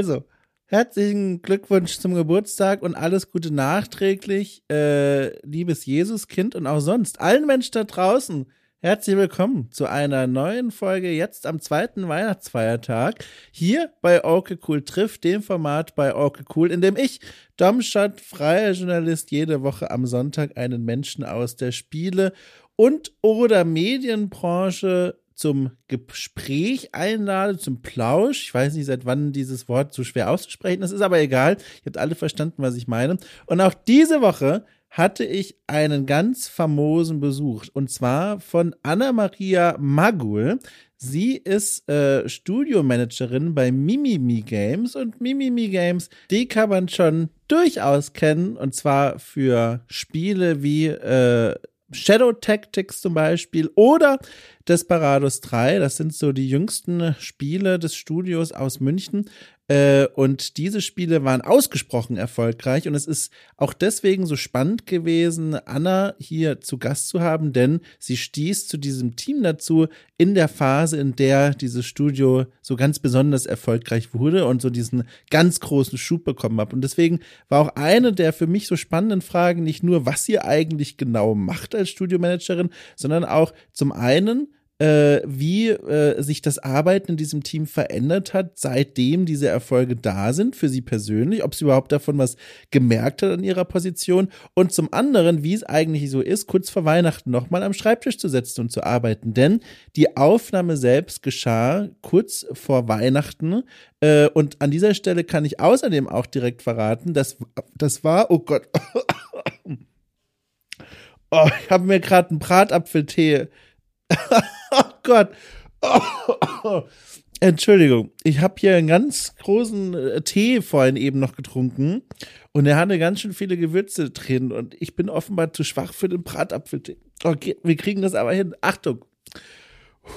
Also, herzlichen Glückwunsch zum Geburtstag und alles Gute nachträglich, äh, liebes Jesuskind und auch sonst allen Menschen da draußen. Herzlich willkommen zu einer neuen Folge jetzt am zweiten Weihnachtsfeiertag hier bei Orke Cool trifft, dem Format bei Orke Cool, in dem ich, Domstadt, freier Journalist, jede Woche am Sonntag einen Menschen aus der Spiele- und oder Medienbranche zum Gespräch einlade, zum Plausch. Ich weiß nicht, seit wann dieses Wort so schwer auszusprechen ist, ist aber egal. Ihr habt alle verstanden, was ich meine. Und auch diese Woche hatte ich einen ganz famosen Besuch und zwar von Anna-Maria Magul. Sie ist äh, Studiomanagerin bei Mimimi Games und Mimimi Games, die kann man schon durchaus kennen und zwar für Spiele wie äh, Shadow Tactics zum Beispiel oder Desperados 3. Das sind so die jüngsten Spiele des Studios aus München. Äh, und diese Spiele waren ausgesprochen erfolgreich. Und es ist auch deswegen so spannend gewesen, Anna hier zu Gast zu haben, denn sie stieß zu diesem Team dazu in der Phase, in der dieses Studio so ganz besonders erfolgreich wurde und so diesen ganz großen Schub bekommen hat. Und deswegen war auch eine der für mich so spannenden Fragen nicht nur, was sie eigentlich genau macht als Studiomanagerin, sondern auch zum einen, äh, wie äh, sich das Arbeiten in diesem Team verändert hat, seitdem diese Erfolge da sind, für sie persönlich, ob sie überhaupt davon was gemerkt hat an ihrer Position und zum anderen, wie es eigentlich so ist, kurz vor Weihnachten nochmal am Schreibtisch zu setzen und zu arbeiten. Denn die Aufnahme selbst geschah kurz vor Weihnachten äh, und an dieser Stelle kann ich außerdem auch direkt verraten, dass das war, oh Gott, oh, ich habe mir gerade einen Bratapfeltee oh Gott. Oh. Entschuldigung, ich habe hier einen ganz großen äh, Tee vorhin eben noch getrunken und er hatte ganz schön viele Gewürze drin und ich bin offenbar zu schwach für den Bratapfeltee. Okay, wir kriegen das aber hin. Achtung.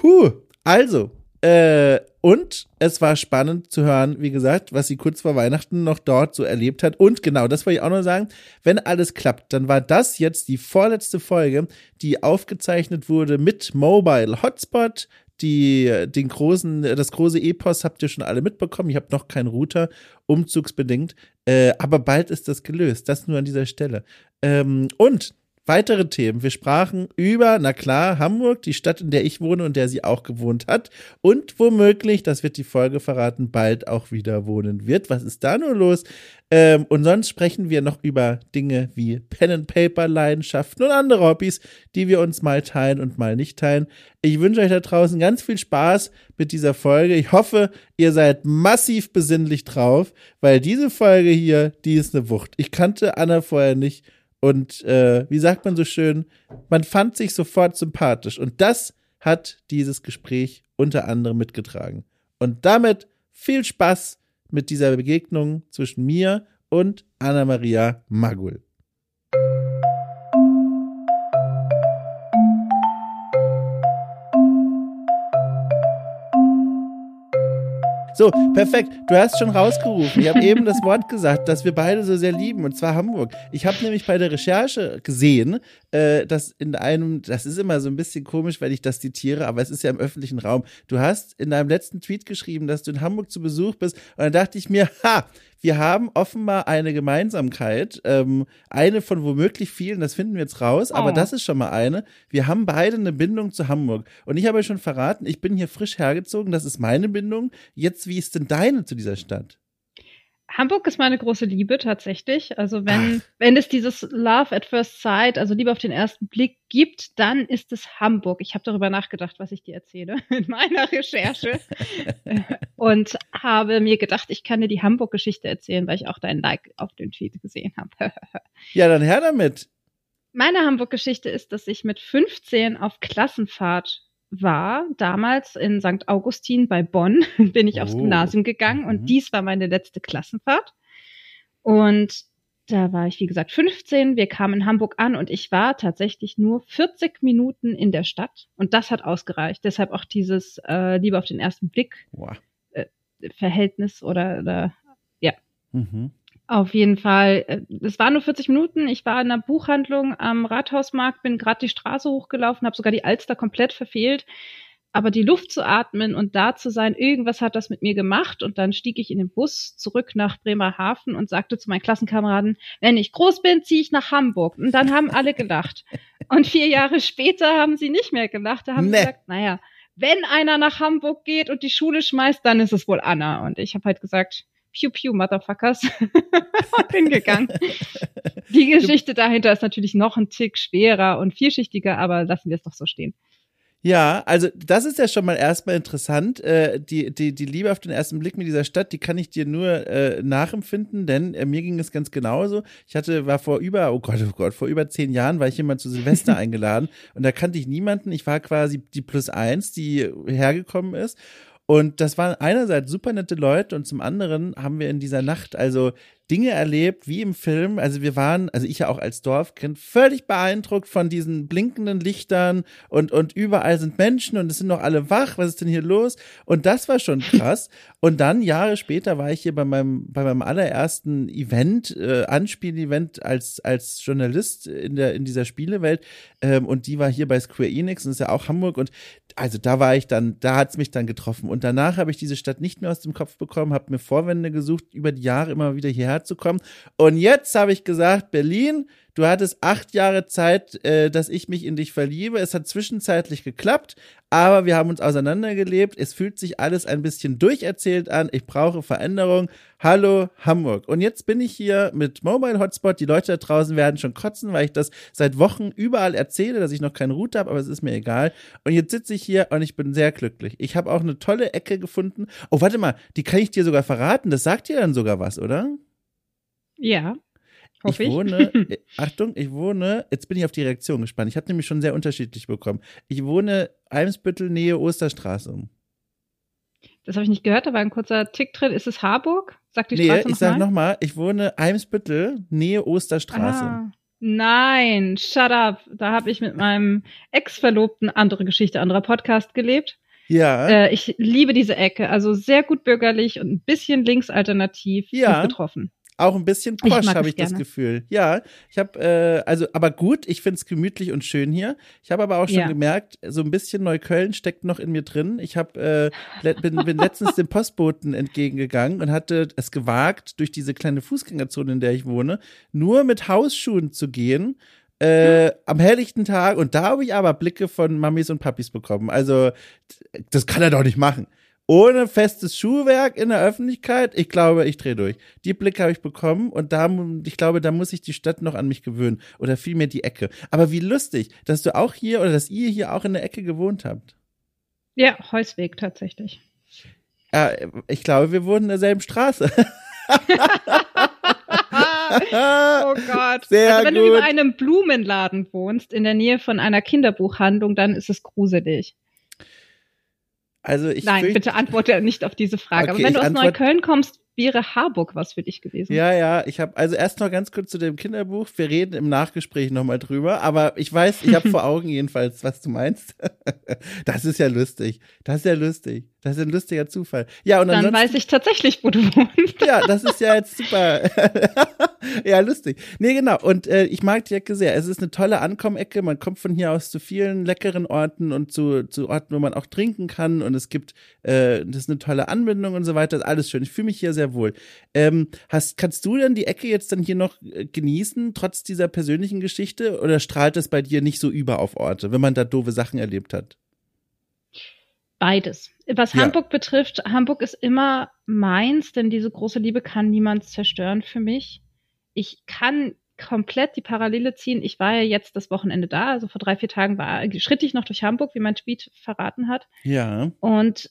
Huh. Also, äh, und es war spannend zu hören, wie gesagt, was sie kurz vor Weihnachten noch dort so erlebt hat. Und genau, das wollte ich auch noch sagen. Wenn alles klappt, dann war das jetzt die vorletzte Folge, die aufgezeichnet wurde mit Mobile Hotspot. Die, den großen, das große Epos habt ihr schon alle mitbekommen. Ich habe noch keinen Router, umzugsbedingt. Äh, aber bald ist das gelöst. Das nur an dieser Stelle. Ähm, und Weitere Themen. Wir sprachen über, na klar, Hamburg, die Stadt, in der ich wohne und der sie auch gewohnt hat. Und womöglich, das wird die Folge verraten, bald auch wieder wohnen wird. Was ist da nur los? Ähm, und sonst sprechen wir noch über Dinge wie Pen and Paper, Leidenschaften und andere Hobbys, die wir uns mal teilen und mal nicht teilen. Ich wünsche euch da draußen ganz viel Spaß mit dieser Folge. Ich hoffe, ihr seid massiv besinnlich drauf, weil diese Folge hier, die ist eine Wucht. Ich kannte Anna vorher nicht und äh, wie sagt man so schön, man fand sich sofort sympathisch. Und das hat dieses Gespräch unter anderem mitgetragen. Und damit viel Spaß mit dieser Begegnung zwischen mir und Anna-Maria Magul. So, perfekt. Du hast schon rausgerufen. Ich habe eben das Wort gesagt, das wir beide so sehr lieben, und zwar Hamburg. Ich habe nämlich bei der Recherche gesehen, äh, dass in einem, das ist immer so ein bisschen komisch, weil ich das zitiere, aber es ist ja im öffentlichen Raum. Du hast in deinem letzten Tweet geschrieben, dass du in Hamburg zu Besuch bist, und dann dachte ich mir, ha, wir haben offenbar eine Gemeinsamkeit, ähm, eine von womöglich vielen, das finden wir jetzt raus, oh. aber das ist schon mal eine. Wir haben beide eine Bindung zu Hamburg. Und ich habe euch schon verraten, ich bin hier frisch hergezogen, das ist meine Bindung. Jetzt, wie ist denn deine zu dieser Stadt? Hamburg ist meine große Liebe tatsächlich. Also wenn, Ach. wenn es dieses Love at First Sight, also Liebe auf den ersten Blick gibt, dann ist es Hamburg. Ich habe darüber nachgedacht, was ich dir erzähle in meiner Recherche und habe mir gedacht, ich kann dir die Hamburg-Geschichte erzählen, weil ich auch dein Like auf den Tweet gesehen habe. ja, dann her damit. Meine Hamburg-Geschichte ist, dass ich mit 15 auf Klassenfahrt war damals in St. Augustin bei Bonn, bin ich oh. aufs Gymnasium gegangen und mhm. dies war meine letzte Klassenfahrt. Und da war ich, wie gesagt, 15. Wir kamen in Hamburg an und ich war tatsächlich nur 40 Minuten in der Stadt. Und das hat ausgereicht. Deshalb auch dieses äh, Liebe auf den ersten Blick wow. äh, Verhältnis oder, oder ja. Mhm. Auf jeden Fall. Äh, es waren nur 40 Minuten. Ich war in einer Buchhandlung am Rathausmarkt, bin gerade die Straße hochgelaufen, habe sogar die Alster komplett verfehlt. aber die Luft zu atmen und da zu sein, irgendwas hat das mit mir gemacht. Und dann stieg ich in den Bus zurück nach Bremerhaven und sagte zu meinen Klassenkameraden, wenn ich groß bin, ziehe ich nach Hamburg. Und dann haben alle gelacht. Und vier Jahre später haben sie nicht mehr gelacht. Da haben nee. sie gesagt, naja, wenn einer nach Hamburg geht und die Schule schmeißt, dann ist es wohl Anna. Und ich habe halt gesagt, Pew Pew, Motherfuckers. und bin gegangen. Die Geschichte dahinter ist natürlich noch ein Tick schwerer und vielschichtiger, aber lassen wir es doch so stehen. Ja, also das ist ja schon mal erstmal interessant. Äh, die, die, die Liebe auf den ersten Blick mit dieser Stadt, die kann ich dir nur äh, nachempfinden, denn äh, mir ging es ganz genauso. Ich hatte, war vor über, oh Gott, oh Gott, vor über zehn Jahren war ich jemand zu Silvester eingeladen und da kannte ich niemanden. Ich war quasi die Plus eins, die hergekommen ist. Und das waren einerseits super nette Leute und zum anderen haben wir in dieser Nacht also Dinge erlebt, wie im Film. Also wir waren, also ich ja auch als Dorfkind, völlig beeindruckt von diesen blinkenden Lichtern und, und überall sind Menschen und es sind noch alle wach. Was ist denn hier los? Und das war schon krass. Und dann Jahre später war ich hier bei meinem, bei meinem allerersten Event, äh, Anspiel-Event als, als Journalist in der, in dieser Spielewelt. Ähm, und die war hier bei Square Enix und ist ja auch Hamburg. Und also da war ich dann, da hat's mich dann getroffen. Und danach habe ich diese Stadt nicht mehr aus dem Kopf bekommen, habe mir Vorwände gesucht, über die Jahre immer wieder hierher zu kommen. Und jetzt habe ich gesagt, Berlin, du hattest acht Jahre Zeit, äh, dass ich mich in dich verliebe. Es hat zwischenzeitlich geklappt, aber wir haben uns auseinandergelebt. Es fühlt sich alles ein bisschen durcherzählt an. Ich brauche Veränderung. Hallo Hamburg. Und jetzt bin ich hier mit Mobile Hotspot. Die Leute da draußen werden schon kotzen, weil ich das seit Wochen überall erzähle, dass ich noch keine Route habe, aber es ist mir egal. Und jetzt sitze ich hier und ich bin sehr glücklich. Ich habe auch eine tolle Ecke gefunden. Oh, warte mal, die kann ich dir sogar verraten. Das sagt dir dann sogar was, oder? Ja. Hoffe ich wohne, ich. Achtung, ich wohne, jetzt bin ich auf die Reaktion gespannt. Ich habe nämlich schon sehr unterschiedlich bekommen. Ich wohne Eimsbüttel, Nähe Osterstraße. Das habe ich nicht gehört, da war ein kurzer Tick drin. Ist es Harburg? Sagt die nee, Straße noch ich sag nochmal, ich wohne Eimsbüttel, Nähe Osterstraße. Ah, nein, shut up. Da habe ich mit meinem Ex-Verlobten andere Geschichte, anderer Podcast gelebt. Ja. Äh, ich liebe diese Ecke, also sehr gut bürgerlich und ein bisschen linksalternativ ja. getroffen. Auch ein bisschen posch, habe ich gerne. das Gefühl. Ja, ich habe, äh, also, aber gut, ich finde es gemütlich und schön hier. Ich habe aber auch schon ja. gemerkt, so ein bisschen Neukölln steckt noch in mir drin. Ich habe, äh, bin, bin letztens dem Postboten entgegengegangen und hatte es gewagt, durch diese kleine Fußgängerzone, in der ich wohne, nur mit Hausschuhen zu gehen. Äh, am helllichten Tag und da habe ich aber Blicke von Mamis und Papis bekommen. Also, das kann er doch nicht machen ohne festes Schuhwerk in der Öffentlichkeit, ich glaube, ich drehe durch. Die Blicke habe ich bekommen und da, ich glaube, da muss ich die Stadt noch an mich gewöhnen oder vielmehr die Ecke. Aber wie lustig, dass du auch hier oder dass ihr hier auch in der Ecke gewohnt habt. Ja, Heusweg tatsächlich. Ja, ich glaube, wir wohnen in derselben Straße. oh Gott. Sehr also wenn gut. du über einem Blumenladen wohnst, in der Nähe von einer Kinderbuchhandlung, dann ist es gruselig. Also ich Nein, bitte antworte nicht auf diese Frage. Okay, Aber wenn du aus Neukölln kommst, wäre Harburg was für dich gewesen. Ja, ja, ich habe also erst noch ganz kurz zu dem Kinderbuch. Wir reden im Nachgespräch nochmal drüber, aber ich weiß, ich habe vor Augen jedenfalls, was du meinst. das ist ja lustig. Das ist ja lustig. Das ist ein lustiger Zufall. Ja, und dann weiß ich tatsächlich, wo du wohnst. ja, das ist ja jetzt super. ja, lustig. Nee, genau. Und äh, ich mag die Ecke sehr. Es ist eine tolle Ankommecke. Man kommt von hier aus zu vielen leckeren Orten und zu, zu Orten, wo man auch trinken kann. Und es gibt, äh, das ist eine tolle Anbindung und so weiter. Alles schön. Ich fühle mich hier sehr wohl. Ähm, hast, kannst du denn die Ecke jetzt dann hier noch äh, genießen, trotz dieser persönlichen Geschichte? Oder strahlt es bei dir nicht so über auf Orte, wenn man da doofe Sachen erlebt hat? Beides. Was ja. Hamburg betrifft, Hamburg ist immer meins, denn diese große Liebe kann niemand zerstören für mich. Ich kann komplett die Parallele ziehen. Ich war ja jetzt das Wochenende da, also vor drei, vier Tagen war, schritt ich noch durch Hamburg, wie mein Tweet verraten hat. Ja. Und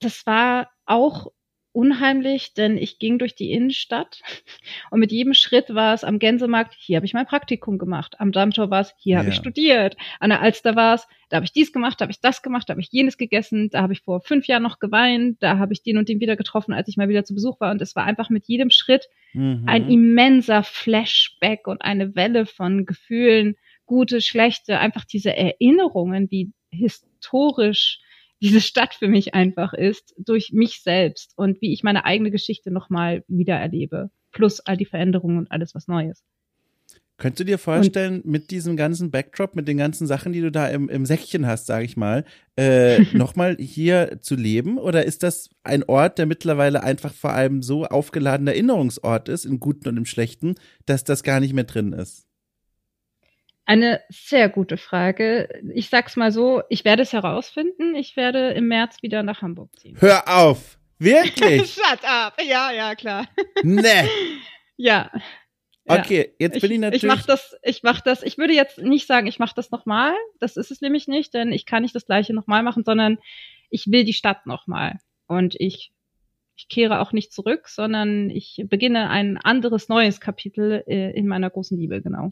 das war auch unheimlich, denn ich ging durch die Innenstadt und mit jedem Schritt war es am Gänsemarkt, hier habe ich mein Praktikum gemacht, am Dammtor war es, hier habe ich studiert, an der Alster war es, da habe ich dies gemacht, da habe ich das gemacht, da habe ich jenes gegessen, da habe ich vor fünf Jahren noch geweint, da habe ich den und den wieder getroffen, als ich mal wieder zu Besuch war. Und es war einfach mit jedem Schritt mhm. ein immenser Flashback und eine Welle von Gefühlen, gute, schlechte, einfach diese Erinnerungen, wie historisch diese Stadt für mich einfach ist, durch mich selbst und wie ich meine eigene Geschichte nochmal wiedererlebe. Plus all die Veränderungen und alles, was Neues. Könntest du dir vorstellen, und, mit diesem ganzen Backdrop, mit den ganzen Sachen, die du da im, im Säckchen hast, sage ich mal, äh, nochmal hier zu leben? Oder ist das ein Ort, der mittlerweile einfach vor allem so aufgeladener Erinnerungsort ist, im Guten und im Schlechten, dass das gar nicht mehr drin ist? Eine sehr gute Frage. Ich sag's mal so, ich werde es herausfinden. Ich werde im März wieder nach Hamburg ziehen. Hör auf! Wirklich? Shut up! Ja, ja, klar. Nee. ja. Okay, jetzt bin ich, ich natürlich. Ich mach das, ich mach das, ich würde jetzt nicht sagen, ich mache das nochmal. Das ist es nämlich nicht, denn ich kann nicht das gleiche nochmal machen, sondern ich will die Stadt nochmal. Und ich, ich kehre auch nicht zurück, sondern ich beginne ein anderes neues Kapitel äh, in meiner großen Liebe, genau.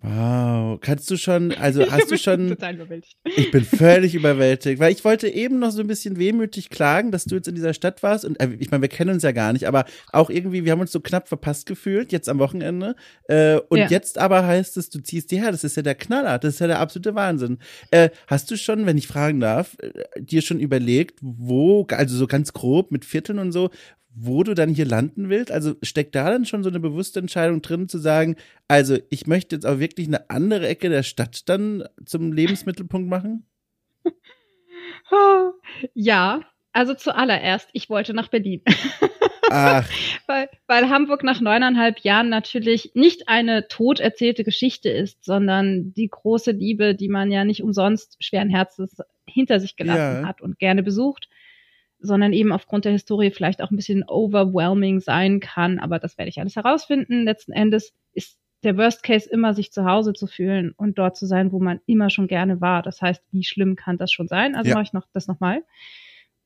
Wow, kannst du schon, also hast du schon. Total überwältigt. Ich bin völlig überwältigt, weil ich wollte eben noch so ein bisschen wehmütig klagen, dass du jetzt in dieser Stadt warst und äh, ich meine, wir kennen uns ja gar nicht, aber auch irgendwie, wir haben uns so knapp verpasst gefühlt jetzt am Wochenende äh, und ja. jetzt aber heißt es, du ziehst die her, das ist ja der Knaller, das ist ja der absolute Wahnsinn. Äh, hast du schon, wenn ich fragen darf, äh, dir schon überlegt, wo, also so ganz grob mit Vierteln und so, wo du dann hier landen willst? Also steckt da dann schon so eine bewusste Entscheidung drin, zu sagen, also ich möchte jetzt auch wirklich eine andere Ecke der Stadt dann zum Lebensmittelpunkt machen? Ja, also zuallererst, ich wollte nach Berlin. Ach. weil, weil Hamburg nach neuneinhalb Jahren natürlich nicht eine tot erzählte Geschichte ist, sondern die große Liebe, die man ja nicht umsonst schweren Herzens hinter sich gelassen ja. hat und gerne besucht sondern eben aufgrund der Historie vielleicht auch ein bisschen overwhelming sein kann. Aber das werde ich alles herausfinden. Letzten Endes ist der Worst Case immer, sich zu Hause zu fühlen und dort zu sein, wo man immer schon gerne war. Das heißt, wie schlimm kann das schon sein? Also ja. mache ich noch das nochmal.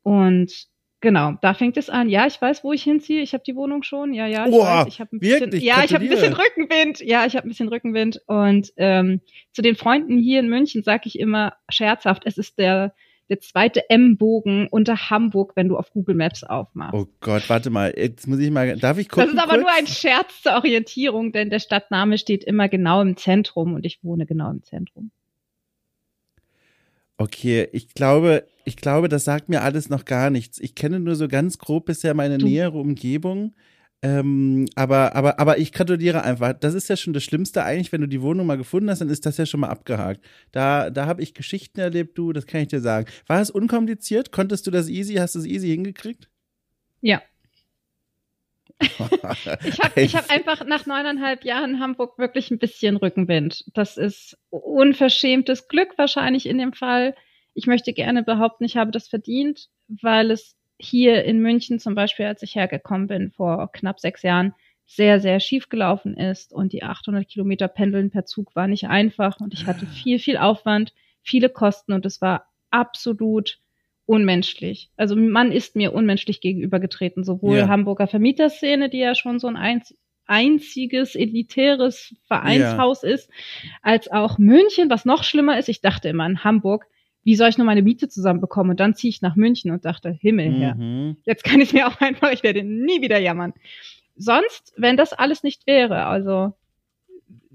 Und genau, da fängt es an. Ja, ich weiß, wo ich hinziehe. Ich habe die Wohnung schon. Ja, ja, ich weiß. Ich habe ein bisschen, ja, ich habe ein bisschen Rückenwind. Ja, ich habe ein bisschen Rückenwind. Und ähm, zu den Freunden hier in München sage ich immer scherzhaft, es ist der der zweite M-Bogen unter Hamburg, wenn du auf Google Maps aufmachst. Oh Gott, warte mal, jetzt muss ich mal, darf ich gucken? Das ist aber kurz? nur ein Scherz zur Orientierung, denn der Stadtname steht immer genau im Zentrum und ich wohne genau im Zentrum. Okay, ich glaube, ich glaube, das sagt mir alles noch gar nichts. Ich kenne nur so ganz grob bisher meine du. nähere Umgebung. Ähm, aber, aber, aber ich gratuliere einfach. Das ist ja schon das Schlimmste eigentlich, wenn du die Wohnung mal gefunden hast, dann ist das ja schon mal abgehakt. Da, da habe ich Geschichten erlebt, du, das kann ich dir sagen. War es unkompliziert? Konntest du das easy? Hast du es easy hingekriegt? Ja. ich habe ich hab einfach nach neuneinhalb Jahren Hamburg wirklich ein bisschen Rückenwind. Das ist unverschämtes Glück wahrscheinlich in dem Fall. Ich möchte gerne behaupten, ich habe das verdient, weil es hier in München zum Beispiel, als ich hergekommen bin vor knapp sechs Jahren, sehr, sehr schief gelaufen ist und die 800 Kilometer Pendeln per Zug war nicht einfach und ich hatte viel, viel Aufwand, viele Kosten und es war absolut unmenschlich. Also man ist mir unmenschlich gegenübergetreten, sowohl ja. Hamburger Vermieterszene, die ja schon so ein einziges elitäres Vereinshaus ja. ist, als auch München, was noch schlimmer ist. Ich dachte immer in Hamburg, wie soll ich nur meine Miete zusammenbekommen? Und dann ziehe ich nach München und dachte, Himmel her. Mhm. Jetzt kann ich mir auch einfach, ich werde nie wieder jammern. Sonst, wenn das alles nicht wäre, also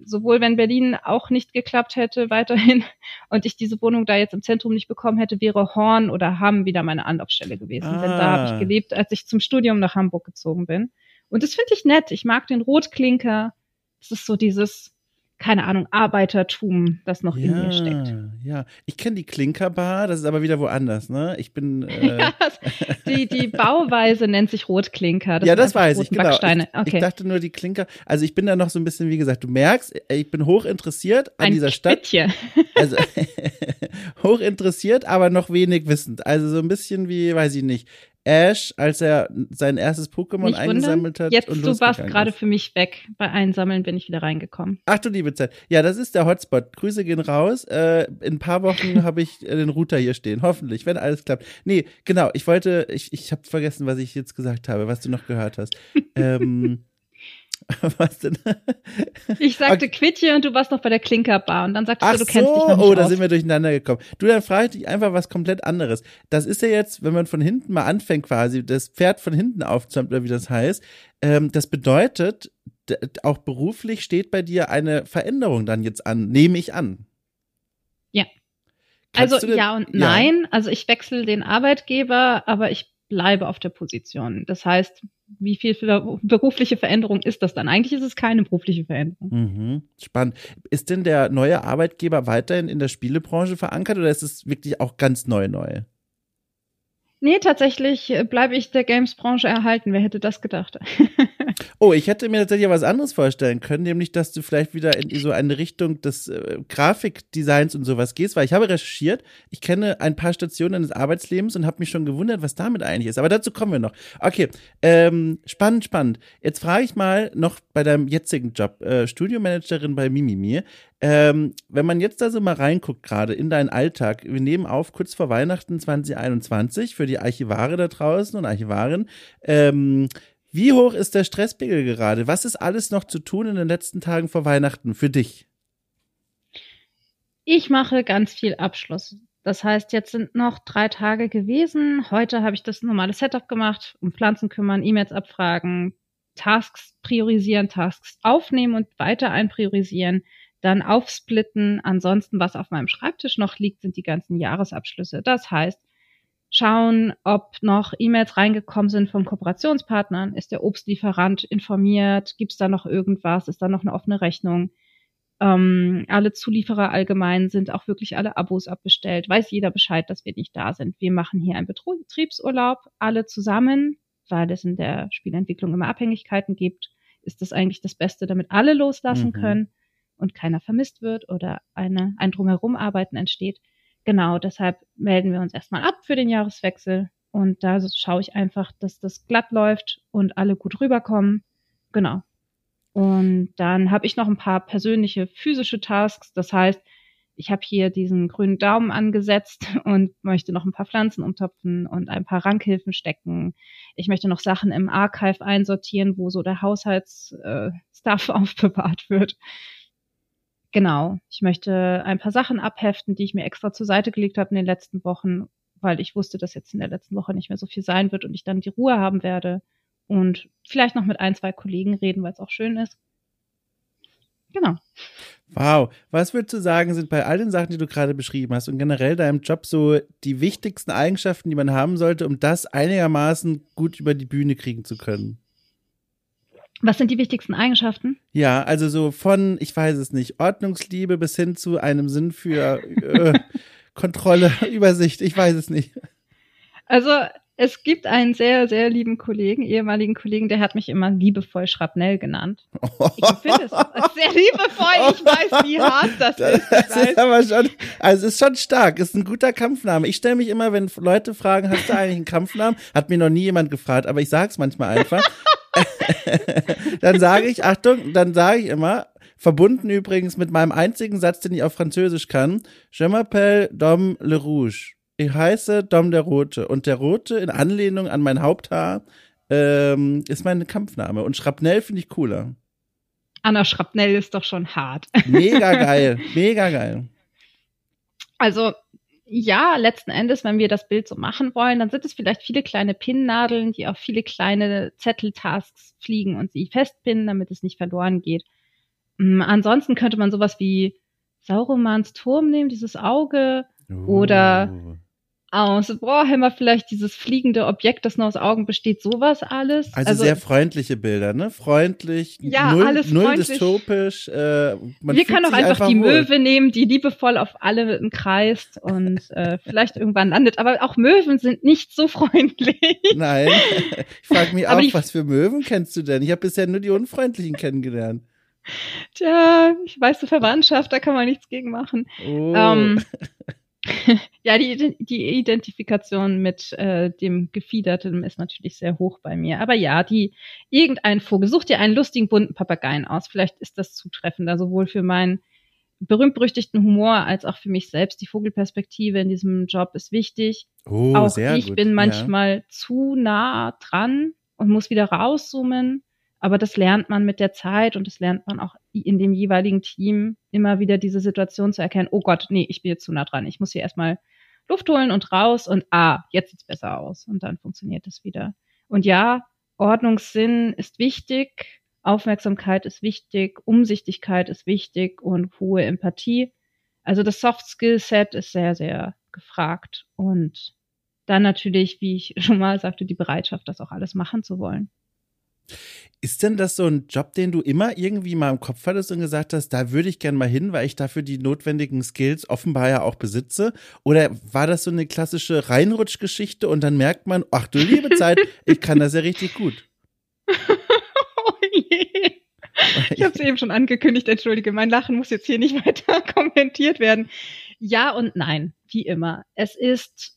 sowohl wenn Berlin auch nicht geklappt hätte weiterhin und ich diese Wohnung da jetzt im Zentrum nicht bekommen hätte, wäre Horn oder Hamm wieder meine Anlaufstelle gewesen. Ah. Denn da habe ich ah. gelebt, als ich zum Studium nach Hamburg gezogen bin. Und das finde ich nett. Ich mag den Rotklinker. Das ist so dieses, keine Ahnung, Arbeitertum, das noch ja, in mir steckt. Ja, ich kenne die Klinkerbar, das ist aber wieder woanders, ne? Ich bin. Äh ja, die, die Bauweise nennt sich Rotklinker. Das ja, das weiß ich, genau. Ich, okay. ich, dachte nur die Klinker. Also ich bin da noch so ein bisschen, wie gesagt, du merkst, ich bin hoch interessiert an ein dieser Stadt. Quittchen. Also hoch interessiert, aber noch wenig wissend. Also so ein bisschen wie, weiß ich nicht, Ash, als er sein erstes Pokémon eingesammelt hat. Jetzt, du warst gerade für mich weg. Bei Einsammeln bin ich wieder reingekommen. Ach du liebe Zeit. Ja, das ist der Hotspot. Grüße gehen raus. Äh, in ein paar Wochen habe ich äh, den Router hier stehen. Hoffentlich, wenn alles klappt. Nee, genau. Ich wollte, ich, ich habe vergessen, was ich jetzt gesagt habe, was du noch gehört hast. ähm, Was denn? Ich sagte okay. Quittje und du warst noch bei der Klinkerbar und dann sagtest Ach du, du kennst so. dich noch nicht Oh, da sind wir durcheinander gekommen. Du, dann frage ich dich einfach was komplett anderes. Das ist ja jetzt, wenn man von hinten mal anfängt quasi, das Pferd von hinten aufzäumt oder wie das heißt. Ähm, das bedeutet, auch beruflich steht bei dir eine Veränderung dann jetzt an, nehme ich an. Ja. Kannst also ja und nein. Ja. Also ich wechsle den Arbeitgeber, aber ich bleibe auf der Position. Das heißt, wie viel für berufliche Veränderung ist das dann? Eigentlich ist es keine berufliche Veränderung. Mhm. Spannend. Ist denn der neue Arbeitgeber weiterhin in der Spielebranche verankert oder ist es wirklich auch ganz neu neu? Nee, tatsächlich bleibe ich der Games-Branche erhalten. Wer hätte das gedacht? oh, ich hätte mir tatsächlich was anderes vorstellen können, nämlich, dass du vielleicht wieder in so eine Richtung des äh, Grafikdesigns und sowas gehst, weil ich habe recherchiert, ich kenne ein paar Stationen des Arbeitslebens und habe mich schon gewundert, was damit eigentlich ist. Aber dazu kommen wir noch. Okay, ähm, spannend, spannend. Jetzt frage ich mal noch bei deinem jetzigen Job, äh, Studiomanagerin bei Mimimi. Ähm, wenn man jetzt da so mal reinguckt, gerade in deinen Alltag, wir nehmen auf kurz vor Weihnachten 2021 für die Archivare da draußen und Archivaren. Ähm, wie hoch ist der Stresspegel gerade? Was ist alles noch zu tun in den letzten Tagen vor Weihnachten für dich? Ich mache ganz viel Abschluss. Das heißt, jetzt sind noch drei Tage gewesen. Heute habe ich das normale Setup gemacht, um Pflanzen kümmern, E-Mails abfragen, Tasks priorisieren, Tasks aufnehmen und weiter einpriorisieren dann aufsplitten. Ansonsten, was auf meinem Schreibtisch noch liegt, sind die ganzen Jahresabschlüsse. Das heißt, schauen, ob noch E-Mails reingekommen sind von Kooperationspartnern. Ist der Obstlieferant informiert? Gibt es da noch irgendwas? Ist da noch eine offene Rechnung? Ähm, alle Zulieferer allgemein sind auch wirklich alle Abos abbestellt. Weiß jeder Bescheid, dass wir nicht da sind. Wir machen hier einen Betriebsurlaub, alle zusammen, weil es in der Spielentwicklung immer Abhängigkeiten gibt. Ist das eigentlich das Beste, damit alle loslassen mhm. können? und keiner vermisst wird oder eine, ein Drumherumarbeiten entsteht. Genau, deshalb melden wir uns erstmal ab für den Jahreswechsel und da schaue ich einfach, dass das glatt läuft und alle gut rüberkommen. Genau. Und dann habe ich noch ein paar persönliche physische Tasks. Das heißt, ich habe hier diesen grünen Daumen angesetzt und möchte noch ein paar Pflanzen umtopfen und ein paar Rankhilfen stecken. Ich möchte noch Sachen im Archive einsortieren, wo so der Haushaltsstuff äh, aufbewahrt wird. Genau. Ich möchte ein paar Sachen abheften, die ich mir extra zur Seite gelegt habe in den letzten Wochen, weil ich wusste, dass jetzt in der letzten Woche nicht mehr so viel sein wird und ich dann die Ruhe haben werde. Und vielleicht noch mit ein, zwei Kollegen reden, weil es auch schön ist. Genau. Wow. Was würdest du sagen, sind bei all den Sachen, die du gerade beschrieben hast und generell deinem Job so die wichtigsten Eigenschaften, die man haben sollte, um das einigermaßen gut über die Bühne kriegen zu können? Was sind die wichtigsten Eigenschaften? Ja, also so von, ich weiß es nicht, Ordnungsliebe bis hin zu einem Sinn für äh, Kontrolle, Übersicht, ich weiß es nicht. Also es gibt einen sehr, sehr lieben Kollegen, ehemaligen Kollegen, der hat mich immer liebevoll Schrapnell genannt. Ich finde es sehr liebevoll. Ich weiß, wie hart das, das ist. Das ist aber schon, also es ist schon stark. Ist ein guter Kampfname. Ich stelle mich immer, wenn Leute fragen, hast du eigentlich einen Kampfnamen? Hat mir noch nie jemand gefragt, aber ich sag's manchmal einfach. Dann sage ich, Achtung, dann sage ich immer, verbunden übrigens mit meinem einzigen Satz, den ich auf Französisch kann, Je m'appelle Dom le Rouge. Ich heiße Dom der Rote. Und der Rote, in Anlehnung an mein Haupthaar, ähm, ist mein Kampfname. Und Schrapnell finde ich cooler. Anna Schrapnell ist doch schon hart. Mega geil, mega geil. Also ja, letzten Endes, wenn wir das Bild so machen wollen, dann sind es vielleicht viele kleine Pinnnadeln, die auf viele kleine Zetteltasks fliegen und sie festpinnen, damit es nicht verloren geht. Mm, ansonsten könnte man sowas wie Sauromans Turm nehmen, dieses Auge, oh. oder aus Warhammer vielleicht dieses fliegende Objekt, das nur aus Augen besteht, sowas alles. Also, also sehr freundliche Bilder, ne? Freundlich, ja, null, alles null freundlich. dystopisch. Äh, Wir können auch einfach, einfach die wohl. Möwe nehmen, die liebevoll auf alle kreist und äh, vielleicht irgendwann landet. Aber auch Möwen sind nicht so freundlich. Nein, ich frage mich auch, was für Möwen kennst du denn? Ich habe bisher nur die unfreundlichen kennengelernt. Tja, ich weiß, so Verwandtschaft, da kann man nichts gegen machen. Oh. Ähm, ja, die, die Identifikation mit äh, dem Gefiederten ist natürlich sehr hoch bei mir. Aber ja, die irgendein Vogel, such dir einen lustigen bunten Papageien aus. Vielleicht ist das zutreffender, sowohl für meinen berühmt-berüchtigten Humor als auch für mich selbst. Die Vogelperspektive in diesem Job ist wichtig. Oh, auch sehr ich gut. bin manchmal ja. zu nah dran und muss wieder rauszoomen. Aber das lernt man mit der Zeit und das lernt man auch in dem jeweiligen Team immer wieder diese Situation zu erkennen, oh Gott, nee, ich bin jetzt zu nah dran. Ich muss hier erstmal Luft holen und raus und ah, jetzt sieht's besser aus. Und dann funktioniert es wieder. Und ja, Ordnungssinn ist wichtig, Aufmerksamkeit ist wichtig, Umsichtigkeit ist wichtig und hohe Empathie. Also das Soft Skill Set ist sehr, sehr gefragt und dann natürlich, wie ich schon mal sagte, die Bereitschaft, das auch alles machen zu wollen. Ist denn das so ein Job, den du immer irgendwie mal im Kopf hattest und gesagt hast, da würde ich gern mal hin, weil ich dafür die notwendigen Skills offenbar ja auch besitze? Oder war das so eine klassische Reinrutschgeschichte und dann merkt man, ach du liebe Zeit, ich kann das ja richtig gut? oh je. Ich habe es eben schon angekündigt, entschuldige, mein Lachen muss jetzt hier nicht weiter kommentiert werden. Ja und nein, wie immer. Es ist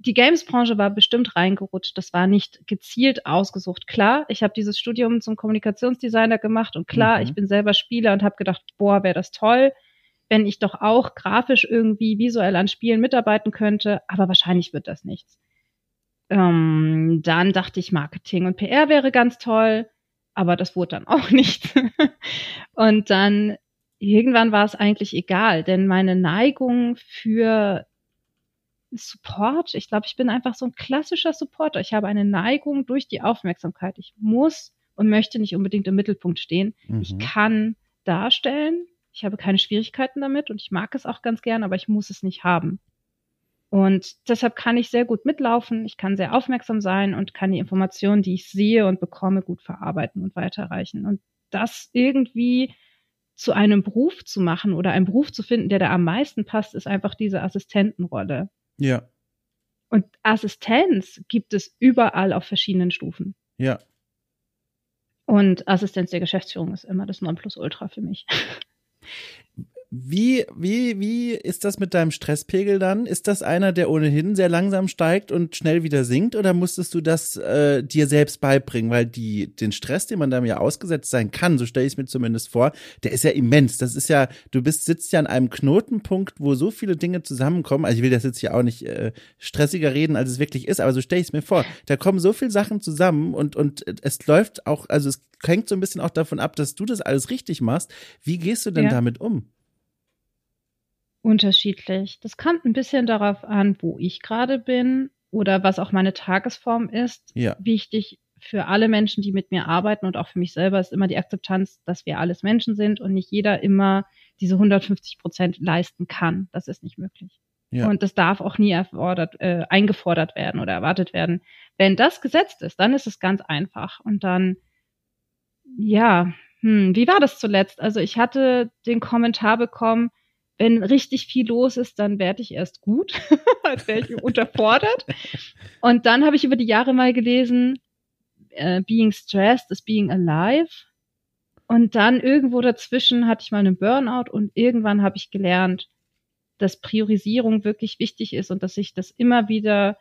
die Games-Branche war bestimmt reingerutscht. Das war nicht gezielt ausgesucht. Klar, ich habe dieses Studium zum Kommunikationsdesigner gemacht und klar, mhm. ich bin selber Spieler und habe gedacht, boah, wäre das toll, wenn ich doch auch grafisch irgendwie visuell an Spielen mitarbeiten könnte. Aber wahrscheinlich wird das nichts. Ähm, dann dachte ich, Marketing und PR wäre ganz toll, aber das wurde dann auch nicht. und dann irgendwann war es eigentlich egal, denn meine Neigung für Support. Ich glaube, ich bin einfach so ein klassischer Supporter. Ich habe eine Neigung durch die Aufmerksamkeit. Ich muss und möchte nicht unbedingt im Mittelpunkt stehen. Mhm. Ich kann darstellen. Ich habe keine Schwierigkeiten damit und ich mag es auch ganz gern, aber ich muss es nicht haben. Und deshalb kann ich sehr gut mitlaufen, ich kann sehr aufmerksam sein und kann die Informationen, die ich sehe und bekomme, gut verarbeiten und weiterreichen. Und das irgendwie zu einem Beruf zu machen oder einen Beruf zu finden, der da am meisten passt, ist einfach diese Assistentenrolle. Ja. Und Assistenz gibt es überall auf verschiedenen Stufen. Ja. Und Assistenz der Geschäftsführung ist immer das Nonplusultra für mich. Wie, wie, wie ist das mit deinem Stresspegel dann? Ist das einer, der ohnehin sehr langsam steigt und schnell wieder sinkt oder musstest du das äh, dir selbst beibringen? Weil die, den Stress, den man da ja ausgesetzt sein kann, so stelle ich es mir zumindest vor, der ist ja immens. Das ist ja, du bist, sitzt ja an einem Knotenpunkt, wo so viele Dinge zusammenkommen. Also ich will das jetzt hier auch nicht äh, stressiger reden, als es wirklich ist, aber so stelle ich es mir vor. Da kommen so viele Sachen zusammen und, und es läuft auch, also es hängt so ein bisschen auch davon ab, dass du das alles richtig machst. Wie gehst du denn ja. damit um? Unterschiedlich. Das kommt ein bisschen darauf an, wo ich gerade bin oder was auch meine Tagesform ist. Ja. Wichtig für alle Menschen, die mit mir arbeiten und auch für mich selber ist immer die Akzeptanz, dass wir alles Menschen sind und nicht jeder immer diese 150 Prozent leisten kann. Das ist nicht möglich. Ja. Und das darf auch nie erfordert, äh, eingefordert werden oder erwartet werden. Wenn das gesetzt ist, dann ist es ganz einfach. Und dann, ja, hm, wie war das zuletzt? Also ich hatte den Kommentar bekommen, wenn richtig viel los ist, dann werde ich erst gut, als wäre ich unterfordert. Und dann habe ich über die Jahre mal gelesen, äh, being stressed is being alive. Und dann irgendwo dazwischen hatte ich mal einen Burnout und irgendwann habe ich gelernt, dass Priorisierung wirklich wichtig ist und dass ich das immer wieder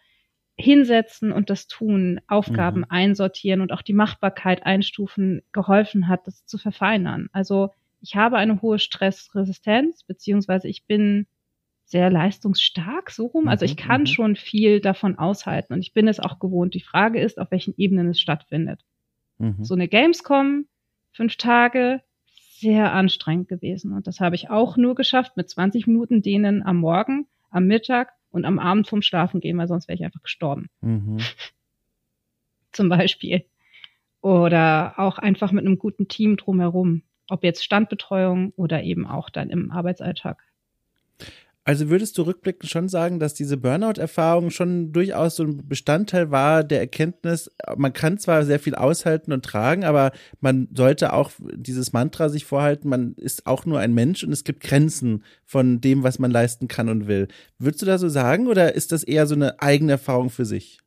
hinsetzen und das tun, Aufgaben mhm. einsortieren und auch die Machbarkeit einstufen geholfen hat, das zu verfeinern. Also ich habe eine hohe Stressresistenz, beziehungsweise ich bin sehr leistungsstark, so rum. Also ich mhm, kann mhm. schon viel davon aushalten und ich bin es auch gewohnt. Die Frage ist, auf welchen Ebenen es stattfindet. Mhm. So eine Gamescom, fünf Tage, sehr anstrengend gewesen. Und das habe ich auch nur geschafft mit 20 Minuten denen am Morgen, am Mittag und am Abend vom Schlafen gehen, weil sonst wäre ich einfach gestorben. Mhm. Zum Beispiel. Oder auch einfach mit einem guten Team drumherum. Ob jetzt Standbetreuung oder eben auch dann im Arbeitsalltag. Also würdest du rückblickend schon sagen, dass diese Burnout-Erfahrung schon durchaus so ein Bestandteil war der Erkenntnis, man kann zwar sehr viel aushalten und tragen, aber man sollte auch dieses Mantra sich vorhalten, man ist auch nur ein Mensch und es gibt Grenzen von dem, was man leisten kann und will. Würdest du da so sagen oder ist das eher so eine eigene Erfahrung für sich?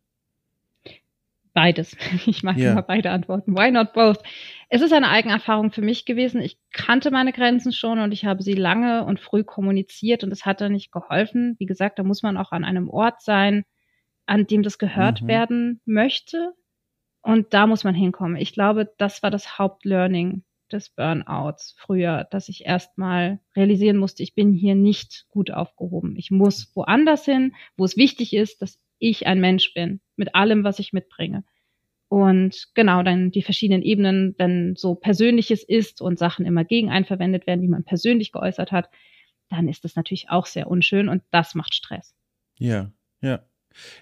Beides. Ich mag yeah. immer beide Antworten. Why not both? Es ist eine Eigenerfahrung für mich gewesen. Ich kannte meine Grenzen schon und ich habe sie lange und früh kommuniziert und es hat dann nicht geholfen. Wie gesagt, da muss man auch an einem Ort sein, an dem das gehört mhm. werden möchte. Und da muss man hinkommen. Ich glaube, das war das Hauptlearning des Burnouts früher, dass ich erstmal realisieren musste, ich bin hier nicht gut aufgehoben. Ich muss woanders hin, wo es wichtig ist, dass ich ein Mensch bin, mit allem, was ich mitbringe. Und genau, dann die verschiedenen Ebenen, wenn so Persönliches ist und Sachen immer gegen einen verwendet werden, die man persönlich geäußert hat, dann ist das natürlich auch sehr unschön und das macht Stress. Ja, ja.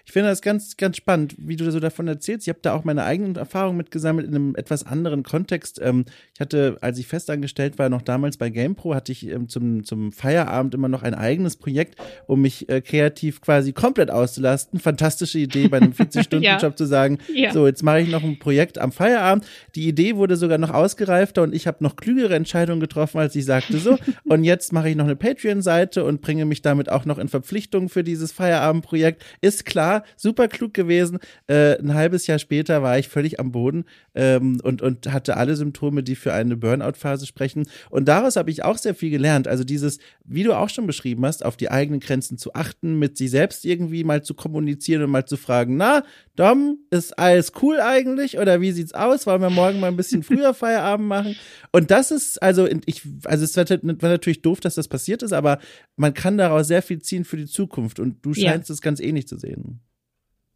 Ich finde das ganz, ganz spannend, wie du so davon erzählst. Ich habe da auch meine eigenen Erfahrungen mitgesammelt in einem etwas anderen Kontext. Ähm, ich hatte, als ich festangestellt war, noch damals bei GamePro, hatte ich ähm, zum, zum Feierabend immer noch ein eigenes Projekt, um mich äh, kreativ quasi komplett auszulasten. Fantastische Idee, bei einem 40-Stunden-Job ja. zu sagen, ja. so, jetzt mache ich noch ein Projekt am Feierabend. Die Idee wurde sogar noch ausgereifter und ich habe noch klügere Entscheidungen getroffen, als ich sagte, so, und jetzt mache ich noch eine Patreon-Seite und bringe mich damit auch noch in Verpflichtung für dieses Feierabendprojekt. Ist klar, super klug gewesen. Äh, ein halbes Jahr später war ich völlig am Boden ähm, und, und hatte alle Symptome, die für eine Burnout-Phase sprechen. Und daraus habe ich auch sehr viel gelernt. Also dieses, wie du auch schon beschrieben hast, auf die eigenen Grenzen zu achten, mit sich selbst irgendwie mal zu kommunizieren und mal zu fragen, na, Dom, ist alles cool eigentlich? Oder wie sieht's aus? Wollen wir morgen mal ein bisschen früher Feierabend machen? Und das ist, also ich, also es war, war natürlich doof, dass das passiert ist, aber man kann daraus sehr viel ziehen für die Zukunft. Und du scheinst es ganz ähnlich zu sehen.